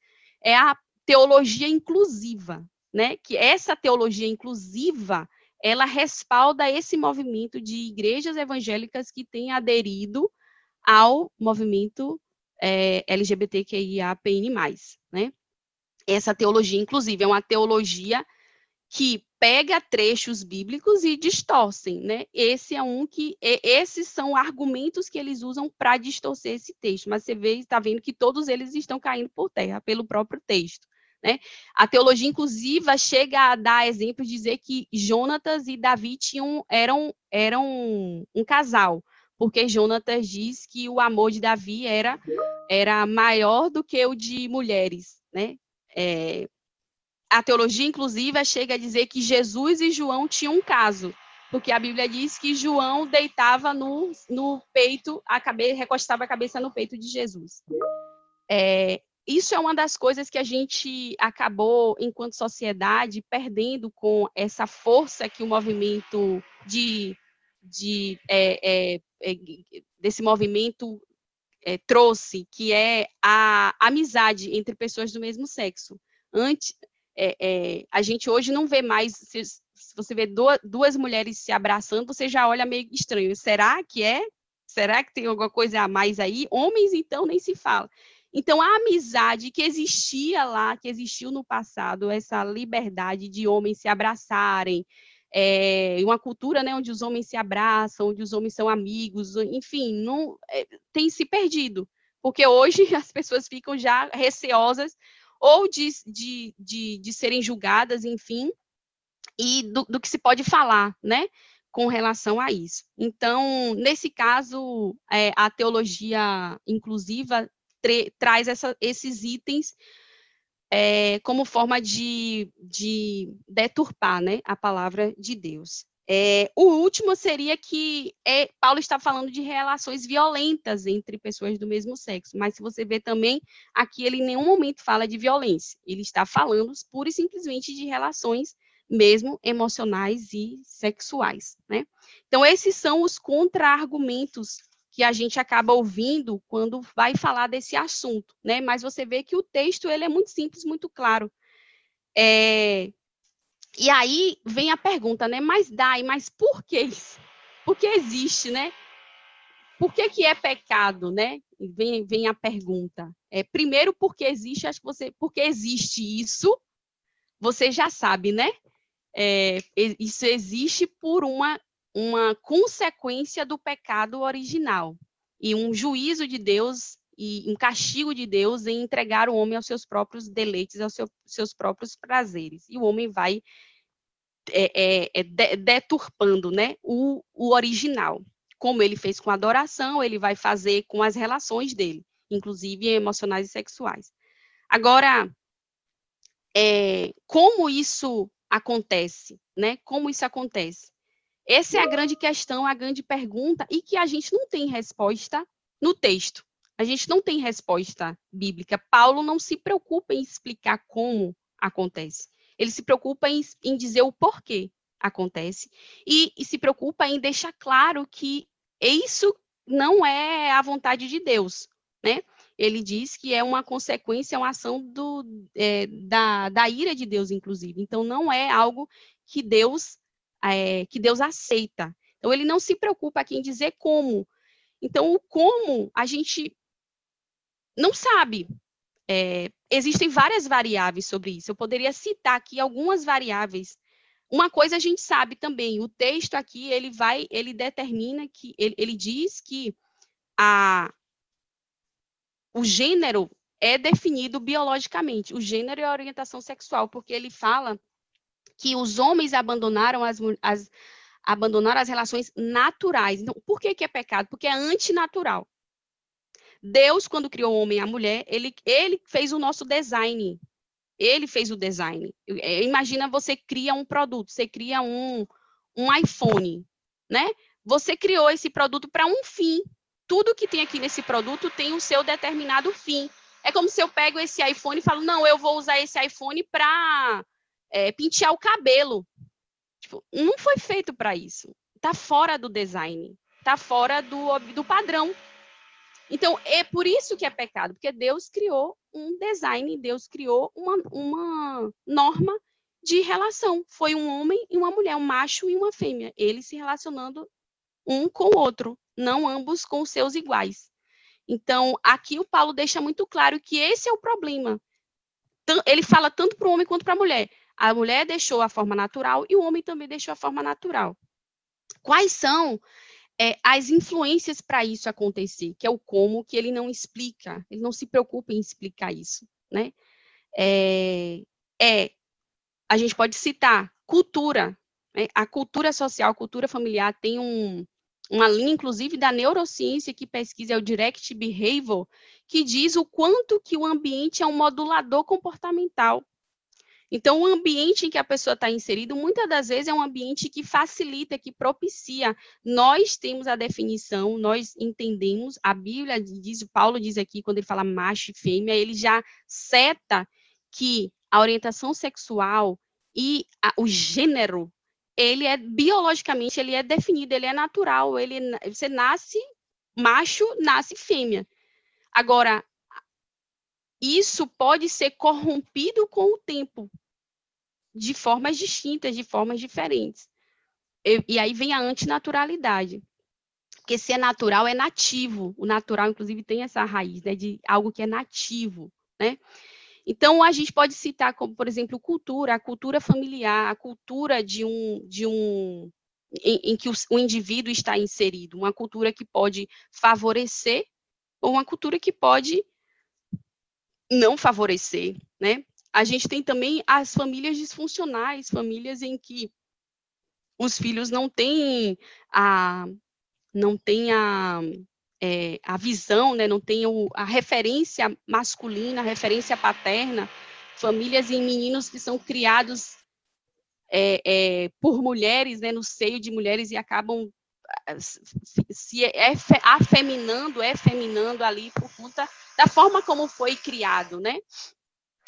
é a teologia inclusiva, né? Que essa teologia inclusiva, ela respalda esse movimento de igrejas evangélicas que têm aderido ao movimento é, LGBTQIAPN+, né? Essa teologia, inclusive, é uma teologia que pega trechos bíblicos e distorcem, né? Esse é um que esses são argumentos que eles usam para distorcer esse texto, mas você vê, está vendo que todos eles estão caindo por terra pelo próprio texto, né? A teologia inclusiva chega a dar exemplo de dizer que Jonatas e Davi tinham eram eram um casal, porque Jonatas diz que o amor de Davi era era maior do que o de mulheres, né? É, a teologia inclusiva chega a dizer que Jesus e João tinham um caso, porque a Bíblia diz que João deitava no, no peito, a cabeça, recostava a cabeça no peito de Jesus. É, isso é uma das coisas que a gente acabou, enquanto sociedade, perdendo com essa força que o movimento de, de é, é, é desse movimento é, trouxe, que é a amizade entre pessoas do mesmo sexo. Antes, é, é, a gente hoje não vê mais, se, se você vê duas, duas, mulheres se abraçando, você já olha meio estranho. Será que é? Será que tem alguma coisa a mais aí? Homens, então, nem se fala. Então, a amizade que existia lá, que existiu no passado, essa liberdade de homens se abraçarem, é, uma cultura né, onde os homens se abraçam, onde os homens são amigos, enfim, não, é, tem se perdido, porque hoje as pessoas ficam já receosas ou de, de, de, de serem julgadas, enfim, e do, do, que se pode falar, né, com relação a isso. Então, nesse caso, é, a teologia inclusiva traz essa, esses itens é, como forma de, de deturpar né, a palavra de Deus. É, o último seria que é, Paulo está falando de relações violentas entre pessoas do mesmo sexo, mas se você ver também, aqui ele em nenhum momento fala de violência, ele está falando pura e simplesmente de relações mesmo emocionais e sexuais, né? Então, esses são os contra-argumentos que a gente acaba ouvindo quando vai falar desse assunto, né? Mas você vê que o texto ele é muito simples, muito claro. É, e aí vem a pergunta, né? Mas dai, mas por que isso? Por que existe, né? Por que, que é pecado, né? Vem, vem a pergunta. É, primeiro, porque existe, acho que você, porque existe isso, você já sabe, né? É, isso existe por uma, uma consequência do pecado original e um juízo de Deus e um castigo de Deus em entregar o homem aos seus próprios deleites, aos seu, seus próprios prazeres. E o homem vai é, é, é deturpando né, o, o original. Como ele fez com a adoração, ele vai fazer com as relações dele, inclusive emocionais e sexuais. Agora, é, como isso acontece, né? Como isso acontece? Essa é a grande questão, a grande pergunta, e que a gente não tem resposta no texto. A gente não tem resposta bíblica. Paulo não se preocupa em explicar como acontece. Ele se preocupa em, em dizer o porquê acontece e, e se preocupa em deixar claro que isso não é a vontade de Deus, né? Ele diz que é uma consequência, uma ação do, é, da, da ira de Deus, inclusive. Então, não é algo que Deus é, que Deus aceita. Então, ele não se preocupa aqui em dizer como. Então, o como a gente não sabe. É, existem várias variáveis sobre isso. Eu poderia citar aqui algumas variáveis. Uma coisa a gente sabe também, o texto aqui, ele vai, ele determina que, ele, ele diz que a, o gênero é definido biologicamente, o gênero e a orientação sexual, porque ele fala que os homens abandonaram as, as, abandonaram as relações naturais. Então, por que, que é pecado? Porque é antinatural. Deus, quando criou o homem e a mulher, ele, ele fez o nosso design. Ele fez o design. É, imagina você cria um produto, você cria um, um iPhone, né? Você criou esse produto para um fim. Tudo que tem aqui nesse produto tem o seu determinado fim. É como se eu pego esse iPhone e falo, não, eu vou usar esse iPhone para é, pentear o cabelo. Tipo, não foi feito para isso. Está fora do design. Está fora do, do padrão. Então, é por isso que é pecado, porque Deus criou um design, Deus criou uma, uma norma de relação. Foi um homem e uma mulher, um macho e uma fêmea, eles se relacionando um com o outro, não ambos com seus iguais. Então, aqui o Paulo deixa muito claro que esse é o problema. Ele fala tanto para o homem quanto para a mulher. A mulher deixou a forma natural e o homem também deixou a forma natural. Quais são é, as influências para isso acontecer, que é o como que ele não explica, ele não se preocupa em explicar isso, né? É, é a gente pode citar cultura, né? a cultura social, a cultura familiar tem um, uma linha, inclusive, da neurociência que pesquisa, é o Direct Behavior, que diz o quanto que o ambiente é um modulador comportamental. Então, o ambiente em que a pessoa está inserida, muitas das vezes é um ambiente que facilita, que propicia. Nós temos a definição, nós entendemos, a Bíblia diz, Paulo diz aqui, quando ele fala macho e fêmea, ele já seta que a orientação sexual e a, o gênero, ele é biologicamente, ele é definido, ele é natural, ele, você nasce macho, nasce fêmea. Agora, isso pode ser corrompido com o tempo, de formas distintas, de formas diferentes. E, e aí vem a antinaturalidade. Porque se é natural, é nativo. O natural, inclusive, tem essa raiz, né, de algo que é nativo, né? Então, a gente pode citar como, por exemplo, cultura, a cultura familiar, a cultura de um, de um em, em que o, o indivíduo está inserido, uma cultura que pode favorecer ou uma cultura que pode não favorecer, né? A gente tem também as famílias disfuncionais, famílias em que os filhos não têm a não têm a, é, a visão, né? não têm o, a referência masculina, a referência paterna, famílias em meninos que são criados é, é, por mulheres, né, no seio de mulheres e acabam se afeminando, efeminando ali por conta da forma como foi criado, né?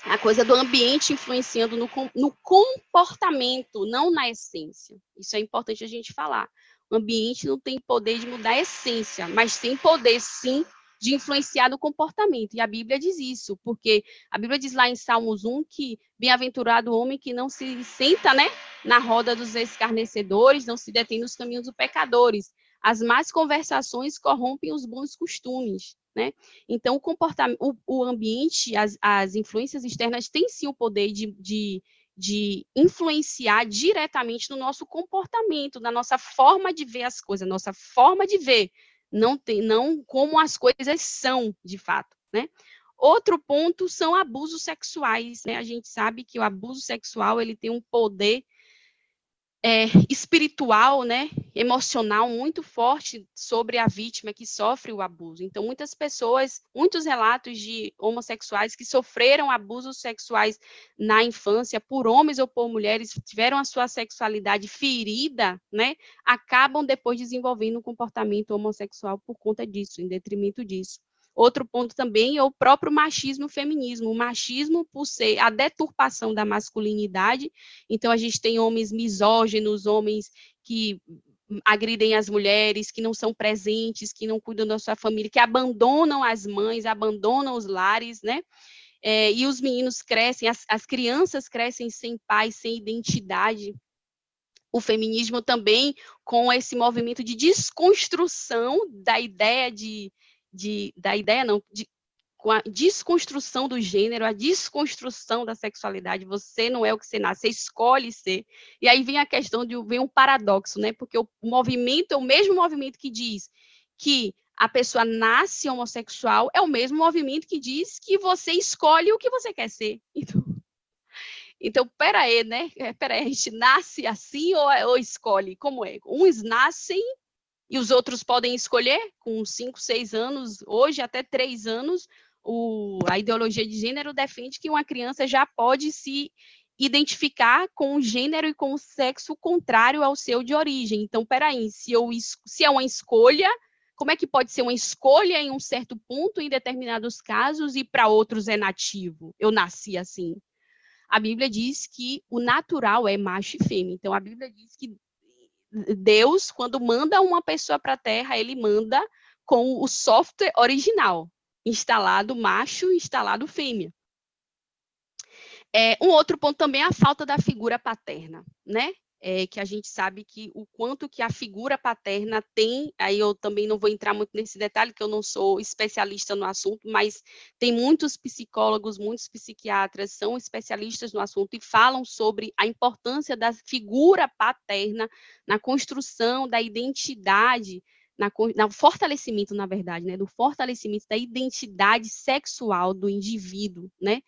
A coisa do ambiente influenciando no, no comportamento, não na essência. Isso é importante a gente falar. O ambiente não tem poder de mudar a essência, mas tem poder, sim, de influenciar no comportamento. E a Bíblia diz isso, porque a Bíblia diz lá em Salmos 1 que bem-aventurado o homem que não se senta, né, na roda dos escarnecedores, não se detém nos caminhos dos pecadores. As más conversações corrompem os bons costumes. Né? Então, o comportamento, o, o ambiente, as, as, influências externas têm sim o poder de, de, de, influenciar diretamente no nosso comportamento, na nossa forma de ver as coisas, nossa forma de ver, não, tem, não como as coisas são de fato. Né? Outro ponto são abusos sexuais. Né? A gente sabe que o abuso sexual ele tem um poder é, espiritual, né, emocional muito forte sobre a vítima que sofre o abuso. Então, muitas pessoas, muitos relatos de homossexuais que sofreram abusos sexuais na infância por homens ou por mulheres, tiveram a sua sexualidade ferida, né, acabam depois desenvolvendo um comportamento homossexual por conta disso, em detrimento disso. Outro ponto também é o próprio machismo e feminismo. O machismo, por ser a deturpação da masculinidade, então a gente tem homens misóginos, homens que agridem as mulheres, que não são presentes, que não cuidam da sua família, que abandonam as mães, abandonam os lares, né? É, e os meninos crescem, as, as crianças crescem sem pai, sem identidade. O feminismo também com esse movimento de desconstrução da ideia de, de, da ideia, não, de, com a desconstrução do gênero, a desconstrução da sexualidade. Você não é o que você nasce, você escolhe ser. E aí vem a questão de vem um paradoxo, né? Porque o movimento é o mesmo movimento que diz que a pessoa nasce homossexual, é o mesmo movimento que diz que você escolhe o que você quer ser. Então, então peraí, né? É, peraí, a gente nasce assim ou, ou escolhe? Como é? Uns nascem e os outros podem escolher com 5, 6 anos, hoje até 3 anos, o, a ideologia de gênero defende que uma criança já pode se identificar com o gênero e com o sexo contrário ao seu de origem. Então, peraí, se, eu, se é uma escolha, como é que pode ser uma escolha em um certo ponto, em determinados casos, e para outros é nativo? Eu nasci assim. A Bíblia diz que o natural é macho e fêmea. Então, a Bíblia diz que Deus, quando manda uma pessoa para a Terra, ele manda com o software original, instalado macho, instalado fêmea. É, um outro ponto também é a falta da figura paterna, né? É, que a gente sabe que o quanto que a figura paterna tem, aí eu também não vou entrar muito nesse detalhe, que eu não sou especialista no assunto, mas tem muitos psicólogos, muitos psiquiatras são especialistas no assunto e falam sobre a importância da figura paterna na construção da identidade na, no fortalecimento, na verdade, né, do fortalecimento da identidade sexual do indivíduo, né?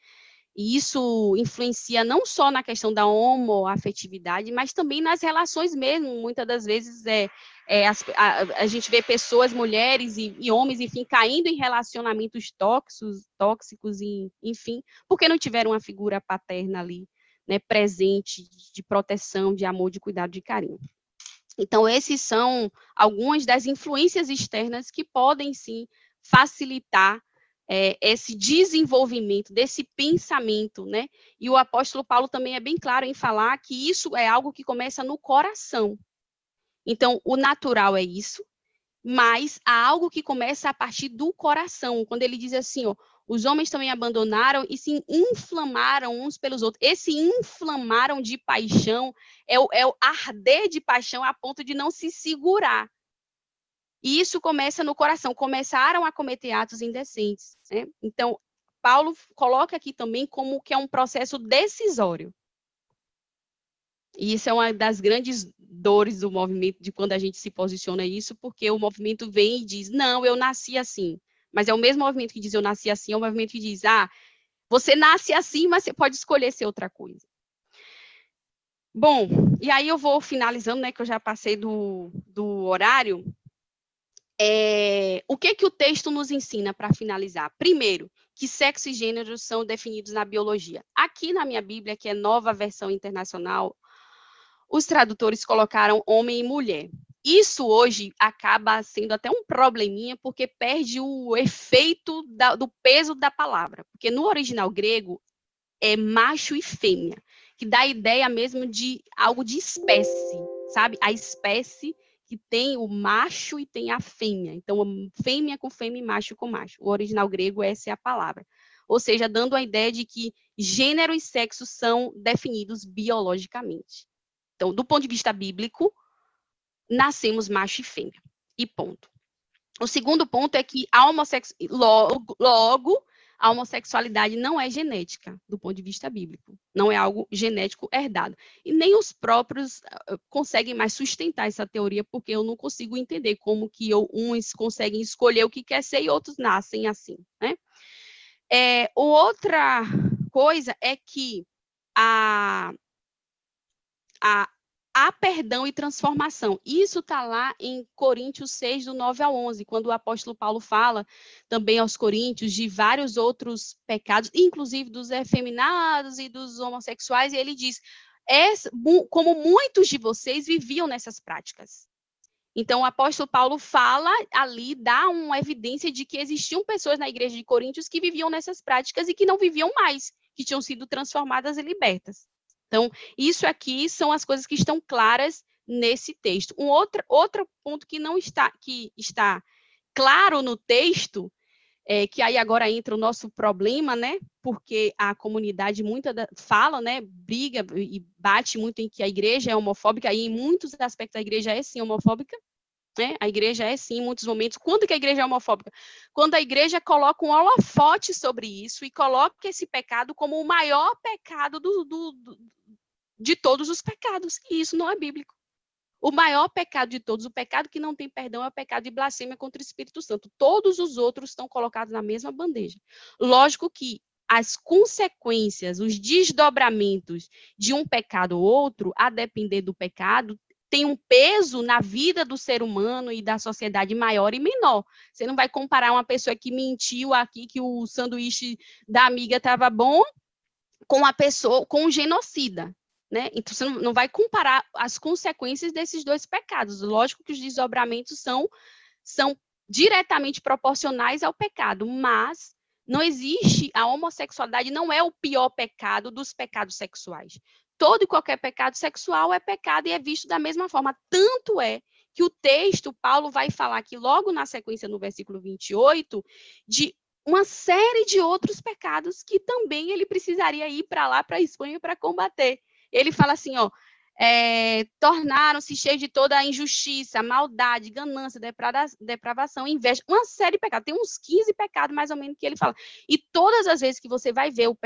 E isso influencia não só na questão da homoafetividade, mas também nas relações mesmo. Muitas das vezes é, é a, a, gente vê pessoas, mulheres e, e, homens, enfim, caindo em relacionamentos tóxicos, tóxicos, e, enfim, porque não tiveram uma figura paterna ali, né, presente, de proteção, de amor, de cuidado, de carinho. Então, esses são algumas das influências externas que podem, sim, facilitar é, esse desenvolvimento desse pensamento, né? E o apóstolo Paulo também é bem claro em falar que isso é algo que começa no coração. Então, o natural é isso, mas há algo que começa a partir do coração. Quando ele diz assim, ó, os homens também abandonaram e se inflamaram uns pelos outros. Esse inflamaram de paixão é o, é o arder de paixão a ponto de não se segurar. E isso começa no coração, começaram a cometer atos indecentes. Né? Então, Paulo coloca aqui também como que é um processo decisório. E isso é uma das grandes dores do movimento, de quando a gente se posiciona isso, porque o movimento vem e diz, não, eu nasci assim. Mas é o mesmo movimento que diz, eu nasci assim, é o movimento que diz, ah, você nasce assim, mas você pode escolher ser outra coisa. Bom, e aí eu vou finalizando, né, que eu já passei do, do horário, é, o que, que o texto nos ensina para finalizar? Primeiro, que sexo e gênero são definidos na biologia. Aqui na minha Bíblia, que é nova versão internacional, os tradutores colocaram homem e mulher. Isso hoje acaba sendo até um probleminha, porque perde o efeito da, do peso da palavra. Porque no original grego é macho e fêmea, que dá a ideia mesmo de algo de espécie, sabe? A espécie que tem o macho e tem a fêmea. Então, fêmea com fêmea e macho com macho. O original grego, essa é a palavra. Ou seja, dando a ideia de que gênero e sexo são definidos biologicamente. Então, do ponto de vista bíblico, nascemos macho e fêmea. E ponto. O segundo ponto é que a homossexualidade, logo, logo, a homossexualidade não é genética, do ponto de vista bíblico. Não é algo genético herdado. E nem os próprios uh, conseguem mais sustentar essa teoria, porque eu não consigo entender como que eu, uns conseguem escolher o que quer ser e outros nascem assim, né? É, outra coisa é que a, a, há perdão e transformação. Isso está lá em Coríntios 6, do 9 ao 11, quando o apóstolo Paulo fala também aos Coríntios de vários outros pecados, inclusive dos efeminados e dos homossexuais, e ele diz: como muitos de vocês viviam nessas práticas. Então, o apóstolo Paulo fala ali, dá uma evidência de que existiam pessoas na igreja de Coríntios que viviam nessas práticas e que não viviam mais, que tinham sido transformadas e libertas. Então, isso aqui são as coisas que estão claras nesse texto. Um outro, outro ponto que não está, que está claro no texto, é, que aí agora entra o nosso problema, né? Porque a comunidade muita da, fala, né? Briga e bate muito em que a igreja é homofóbica, e em muitos aspectos a igreja é sim homofóbica, né? A igreja é sim, em muitos momentos. Quando que a igreja é homofóbica? Quando a igreja coloca um holofote sobre isso e coloca esse pecado como o maior pecado do, do, do, de todos os pecados. E isso não é bíblico. O maior pecado de todos, o pecado que não tem perdão, é o pecado de blasfêmia contra o Espírito Santo. Todos os outros estão colocados na mesma bandeja. Lógico que as consequências, os desdobramentos de um pecado ou outro, a depender do pecado, tem um peso na vida do ser humano e da sociedade maior e menor. Você não vai comparar uma pessoa que mentiu aqui que o sanduíche da amiga estava bom com a pessoa, com genocida. Né? Então, você não vai comparar as consequências desses dois pecados. Lógico que os desdobramentos são, são diretamente proporcionais ao pecado, mas não existe, a homossexualidade não é o pior pecado dos pecados sexuais. Todo e qualquer pecado sexual é pecado e é visto da mesma forma. Tanto é que o texto, Paulo vai falar aqui logo na sequência, no versículo 28, de uma série de outros pecados que também ele precisaria ir para lá, para a Espanha, para combater. Ele fala assim, ó, é, tornaram-se cheios de toda a injustiça, maldade, ganância, depravação, inveja, uma série de pecados. Tem uns 15 pecados, mais ou menos, que ele fala. E todas as vezes que você vai ver o,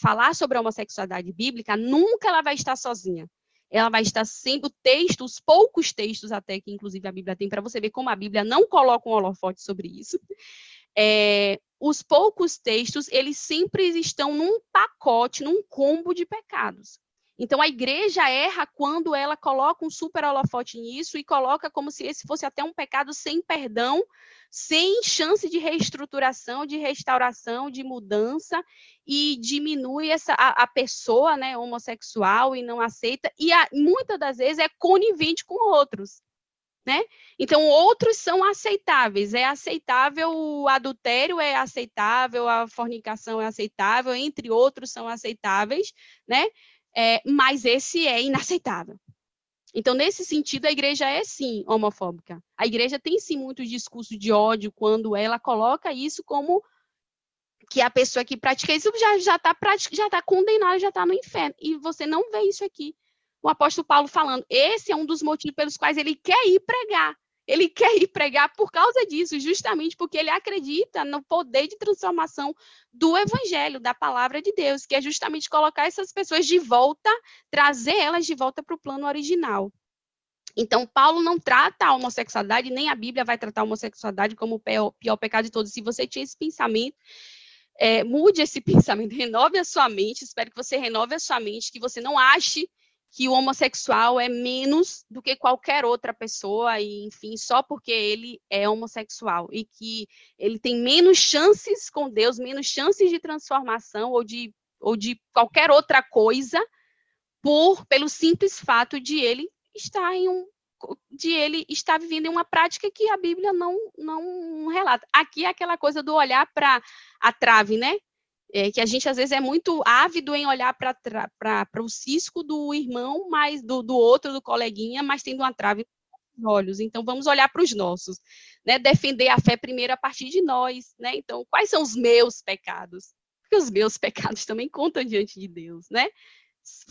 falar sobre a homossexualidade bíblica, nunca ela vai estar sozinha. Ela vai estar sempre o texto, os poucos textos até que, inclusive, a Bíblia tem, para você ver como a Bíblia não coloca um holofote sobre isso. É, os poucos textos, eles sempre estão num pacote, num combo de pecados. Então, a igreja erra quando ela coloca um super holofote nisso e coloca como se esse fosse até um pecado sem perdão, sem chance de reestruturação, de restauração, de mudança, e diminui essa, a, a pessoa né, homossexual e não aceita, e a, muitas das vezes é conivente com outros. Né? Então, outros são aceitáveis. É aceitável o adultério, é aceitável a fornicação, é aceitável, entre outros são aceitáveis, né? É, mas esse é inaceitável. Então, nesse sentido, a igreja é sim homofóbica. A igreja tem sim muito discurso de ódio quando ela coloca isso como que a pessoa que pratica isso já está já tá condenada, já está no inferno. E você não vê isso aqui. O apóstolo Paulo falando, esse é um dos motivos pelos quais ele quer ir pregar. Ele quer ir pregar por causa disso, justamente porque ele acredita no poder de transformação do evangelho, da palavra de Deus, que é justamente colocar essas pessoas de volta, trazer elas de volta para o plano original. Então, Paulo não trata a homossexualidade, nem a Bíblia vai tratar a homossexualidade como o pior, pior pecado de todos. Se você tinha esse pensamento, é, mude esse pensamento, renove a sua mente, espero que você renove a sua mente, que você não ache que o homossexual é menos do que qualquer outra pessoa, e enfim, só porque ele é homossexual, e que ele tem menos chances com Deus, menos chances de transformação ou de, ou de qualquer outra coisa, por pelo simples fato de ele estar em um de ele estar vivendo em uma prática que a Bíblia não, não relata. Aqui é aquela coisa do olhar para a trave, né? É, que a gente às vezes é muito ávido em olhar para o cisco do irmão, mas do, do outro, do coleguinha, mas tendo uma trave olhos, então vamos olhar para os nossos, né? Defender a fé primeiro a partir de nós, né? Então, quais são os meus pecados? Porque os meus pecados também contam diante de Deus, né?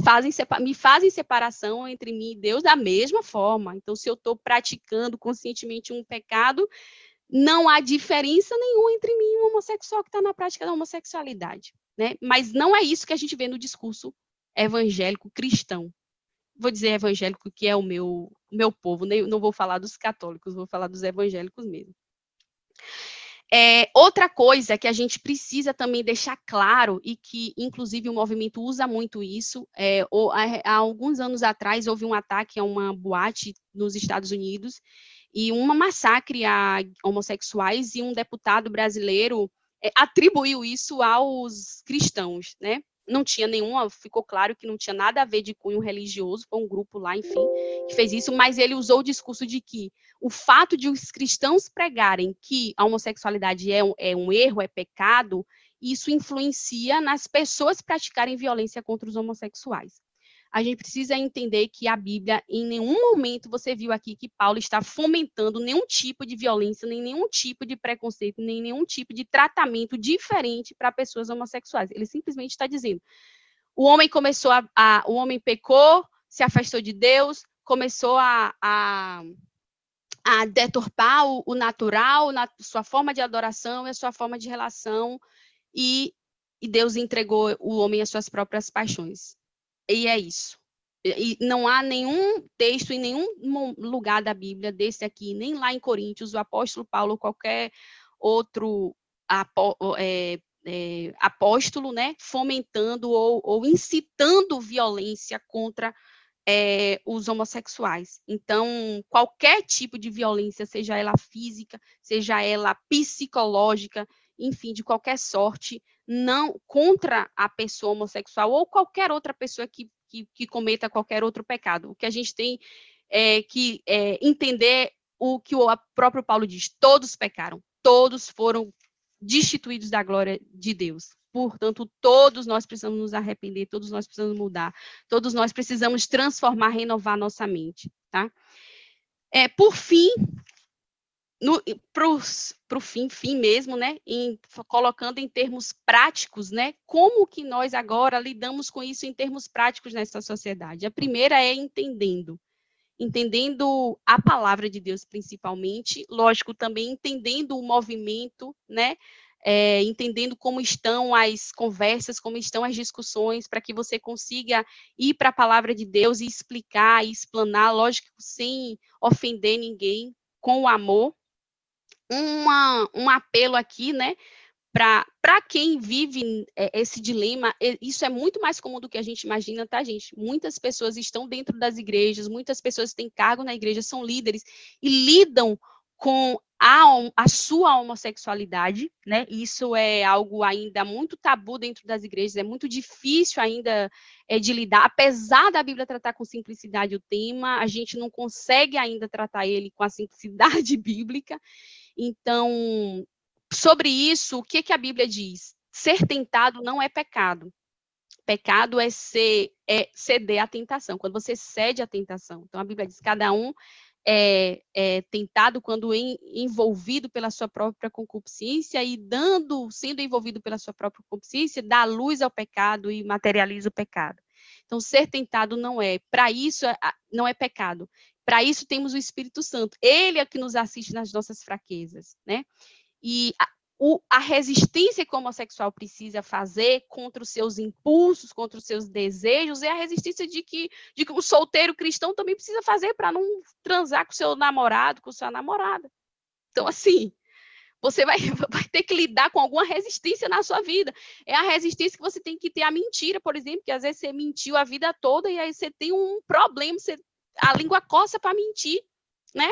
Fazem, me fazem separação entre mim e Deus da mesma forma. Então, se eu estou praticando conscientemente um pecado, não há diferença nenhuma entre mim e um homossexual que está na prática da homossexualidade, né? Mas não é isso que a gente vê no discurso evangélico cristão. Vou dizer evangélico que é o meu meu povo, nem, não vou falar dos católicos, vou falar dos evangélicos mesmo. É, outra coisa que a gente precisa também deixar claro, e que, inclusive, o movimento usa muito isso, é, há, há alguns anos atrás houve um ataque a uma boate nos Estados Unidos, e uma massacre a homossexuais, e um deputado brasileiro é, atribuiu isso aos cristãos, né? Não tinha nenhuma, ficou claro que não tinha nada a ver de cunho religioso, foi um grupo lá, enfim, que fez isso, mas ele usou o discurso de que o fato de os cristãos pregarem que a homossexualidade é um, é um erro, é pecado, isso influencia nas pessoas praticarem violência contra os homossexuais a gente precisa entender que a Bíblia, em nenhum momento você viu aqui que Paulo está fomentando nenhum tipo de violência, nem nenhum tipo de preconceito, nem nenhum tipo de tratamento diferente para pessoas homossexuais. Ele simplesmente está dizendo: o homem começou a, a, o homem pecou, se afastou de Deus, começou a, a, a deturpar o, o natural, na sua forma de adoração e a sua forma de relação, e, e Deus entregou o homem às suas próprias paixões. E é isso. E não há nenhum texto em nenhum lugar da Bíblia desse aqui, nem lá em Coríntios, o apóstolo Paulo, qualquer outro apó, é, é, apóstolo, né, fomentando ou, ou incitando violência contra é, os homossexuais. Então, qualquer tipo de violência, seja ela física, seja ela psicológica, enfim, de qualquer sorte, não contra a pessoa homossexual ou qualquer outra pessoa que, que, que cometa qualquer outro pecado. O que a gente tem é que é, entender o que o próprio Paulo diz: todos pecaram, todos foram destituídos da glória de Deus. Portanto, todos nós precisamos nos arrepender, todos nós precisamos mudar, todos nós precisamos transformar, renovar nossa mente, tá? É, por fim, para o fim, fim mesmo, né, em, colocando em termos práticos, né, como que nós agora lidamos com isso em termos práticos nessa sociedade? A primeira é entendendo, entendendo a palavra de Deus principalmente, lógico, também entendendo o movimento, né, é, entendendo como estão as conversas, como estão as discussões, para que você consiga ir para a palavra de Deus e explicar e explanar, lógico, sem ofender ninguém, com o amor, uma, um apelo aqui, né, para quem vive é, esse dilema, isso é muito mais comum do que a gente imagina, tá, gente? Muitas pessoas estão dentro das igrejas, muitas pessoas têm cargo na igreja, são líderes e lidam com a, a sua homossexualidade, né? Isso é algo ainda muito tabu dentro das igrejas, é muito difícil ainda é, de lidar, apesar da Bíblia tratar com simplicidade o tema, a gente não consegue ainda tratar ele com a simplicidade bíblica. Então, sobre isso, o que, que a Bíblia diz? Ser tentado não é pecado. Pecado é, ser, é ceder à tentação, quando você cede à tentação. Então, a Bíblia diz: cada um é, é, tentado quando em, envolvido pela sua própria concupiscência e dando, sendo envolvido pela sua própria concupiscência, dá luz ao pecado e materializa o pecado. Então, ser tentado não é. Para isso, não é pecado. Para isso temos o Espírito Santo. Ele é que nos assiste nas nossas fraquezas, né? E a, o, a resistência que o homossexual precisa fazer contra os seus impulsos, contra os seus desejos, é a resistência de que, de que o solteiro cristão também precisa fazer para não transar com seu namorado, com sua namorada. Então, assim, você vai, vai, ter que lidar com alguma resistência na sua vida. É a resistência que você tem que ter à mentira, por exemplo, que às vezes você mentiu a vida toda e aí você tem um problema, você a língua coça para mentir, né?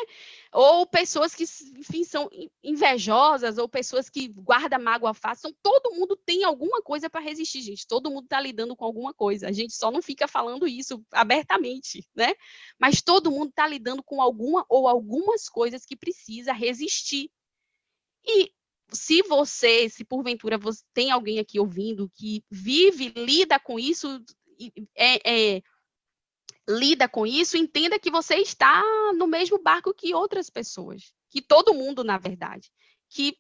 Ou pessoas que, enfim, são invejosas, ou pessoas que guardam mágoa fácil. todo mundo tem alguma coisa para resistir, gente. Todo mundo está lidando com alguma coisa. A gente só não fica falando isso abertamente, né? Mas todo mundo está lidando com alguma ou algumas coisas que precisa resistir. E se você, se porventura você tem alguém aqui ouvindo que vive, lida com isso, é, é lida com isso, entenda que você está no mesmo barco que outras pessoas, que todo mundo, na verdade, que,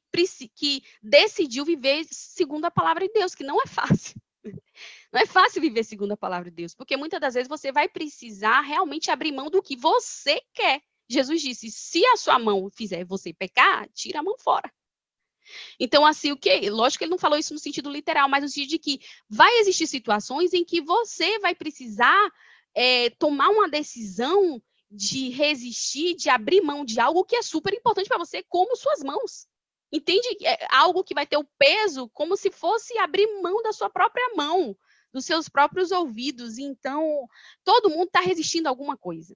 que decidiu viver segundo a palavra de Deus, que não é fácil. Não é fácil viver segundo a palavra de Deus, porque muitas das vezes você vai precisar realmente abrir mão do que você quer. Jesus disse: se a sua mão fizer você pecar, tira a mão fora. Então, assim, o que? Lógico que ele não falou isso no sentido literal, mas no sentido de que vai existir situações em que você vai precisar é, tomar uma decisão de resistir, de abrir mão de algo que é super importante para você, como suas mãos. Entende? É algo que vai ter o peso como se fosse abrir mão da sua própria mão, dos seus próprios ouvidos. Então, todo mundo está resistindo a alguma coisa.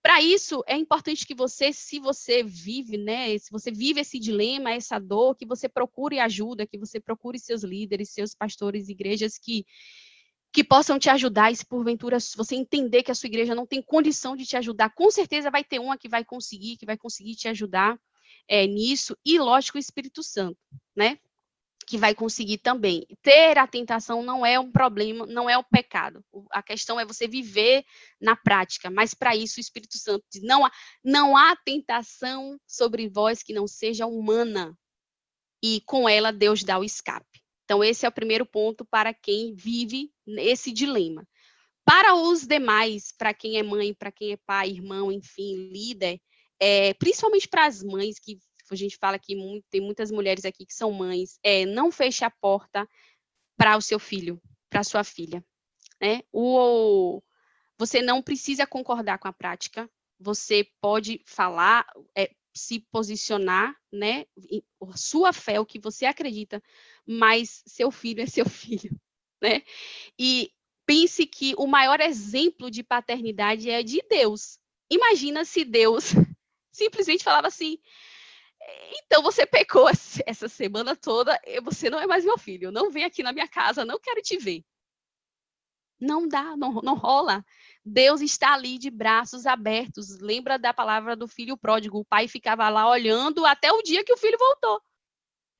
Para isso, é importante que você, se você vive, né, se você vive esse dilema, essa dor, que você procure ajuda, que você procure seus líderes, seus pastores, igrejas que que possam te ajudar, e se porventura você entender que a sua igreja não tem condição de te ajudar, com certeza vai ter uma que vai conseguir, que vai conseguir te ajudar é, nisso, e lógico, o Espírito Santo, né? que vai conseguir também. Ter a tentação não é um problema, não é o pecado. A questão é você viver na prática, mas para isso o Espírito Santo diz: não há, não há tentação sobre vós que não seja humana. E com ela Deus dá o escape. Então, esse é o primeiro ponto para quem vive esse dilema. Para os demais, para quem é mãe, para quem é pai, irmão, enfim, líder, é, principalmente para as mães que a gente fala que muito, tem muitas mulheres aqui que são mães, é não feche a porta para o seu filho, para sua filha, né? O, você não precisa concordar com a prática, você pode falar, é, se posicionar, né? Sua fé, o que você acredita, mas seu filho é seu filho, né? E pense que o maior exemplo de paternidade é de Deus. Imagina se Deus simplesmente falava assim: então você pecou essa semana toda, você não é mais meu filho, não vem aqui na minha casa, não quero te ver. Não dá, não, não rola. Deus está ali de braços abertos. Lembra da palavra do filho pródigo? O pai ficava lá olhando até o dia que o filho voltou.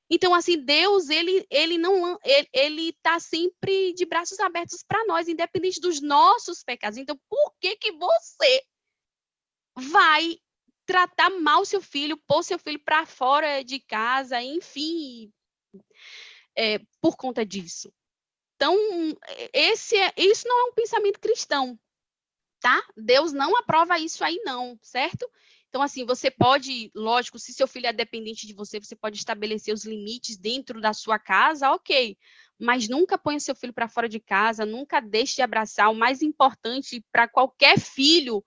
Então, assim, Deus, ele, ele não, ele, ele tá sempre de braços abertos para nós, independente dos nossos pecados. Então, por que que você vai tratar mal seu filho, pôr seu filho para fora de casa, enfim, é, por conta disso. Então, esse é, isso não é um pensamento cristão, tá? Deus não aprova isso aí não, certo? Então, assim, você pode, lógico, se seu filho é dependente de você, você pode estabelecer os limites dentro da sua casa, ok. Mas nunca ponha seu filho para fora de casa, nunca deixe de abraçar. O mais importante para qualquer filho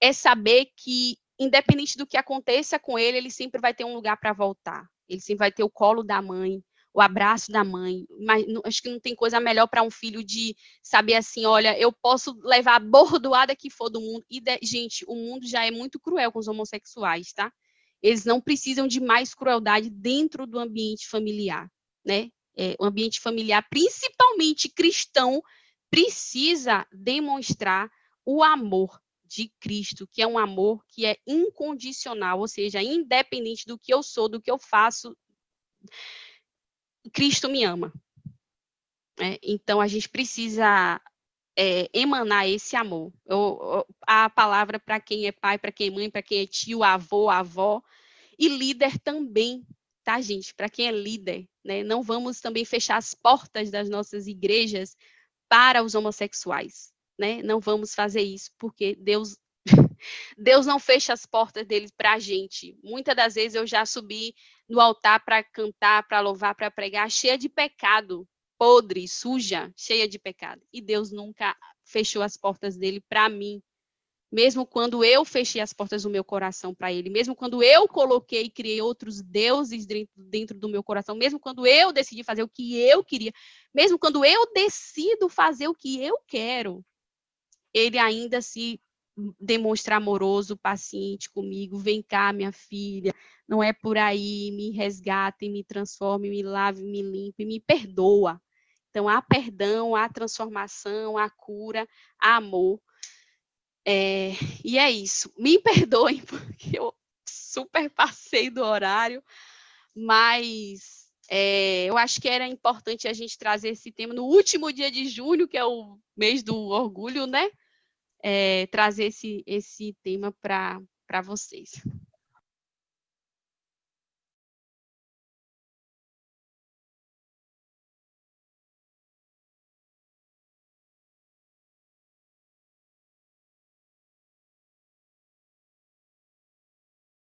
é saber que independente do que aconteça com ele, ele sempre vai ter um lugar para voltar. Ele sempre vai ter o colo da mãe, o abraço da mãe. Mas acho que não tem coisa melhor para um filho de saber assim, olha, eu posso levar a bordoada que for do mundo. E de, gente, o mundo já é muito cruel com os homossexuais, tá? Eles não precisam de mais crueldade dentro do ambiente familiar, né? É, o ambiente familiar, principalmente cristão, precisa demonstrar o amor de Cristo, que é um amor que é incondicional, ou seja, independente do que eu sou, do que eu faço, Cristo me ama. É, então a gente precisa é, emanar esse amor. Eu, a palavra para quem é pai, para quem é mãe, para quem é tio, avô, avó e líder também, tá, gente? Para quem é líder, né? Não vamos também fechar as portas das nossas igrejas para os homossexuais né? Não vamos fazer isso, porque Deus Deus não fecha as portas dele para a gente. Muitas das vezes eu já subi no altar para cantar, para louvar, para pregar, cheia de pecado, podre, suja, cheia de pecado. E Deus nunca fechou as portas dele para mim. Mesmo quando eu fechei as portas do meu coração para ele, mesmo quando eu coloquei e criei outros deuses dentro, do meu coração, mesmo quando eu decidi fazer o que eu queria, mesmo quando eu decido fazer o que eu quero, ele ainda se demonstra amoroso, paciente comigo. Vem cá, minha filha, não é por aí, me resgate, me transforme, me lave, me limpe, me perdoa. Então, há perdão, há transformação, há cura, há amor. É, e é isso. Me perdoem, porque eu super passei do horário, mas é, eu acho que era importante a gente trazer esse tema no último dia de junho, que é o mês do orgulho, né? É, trazer esse, esse tema para vocês.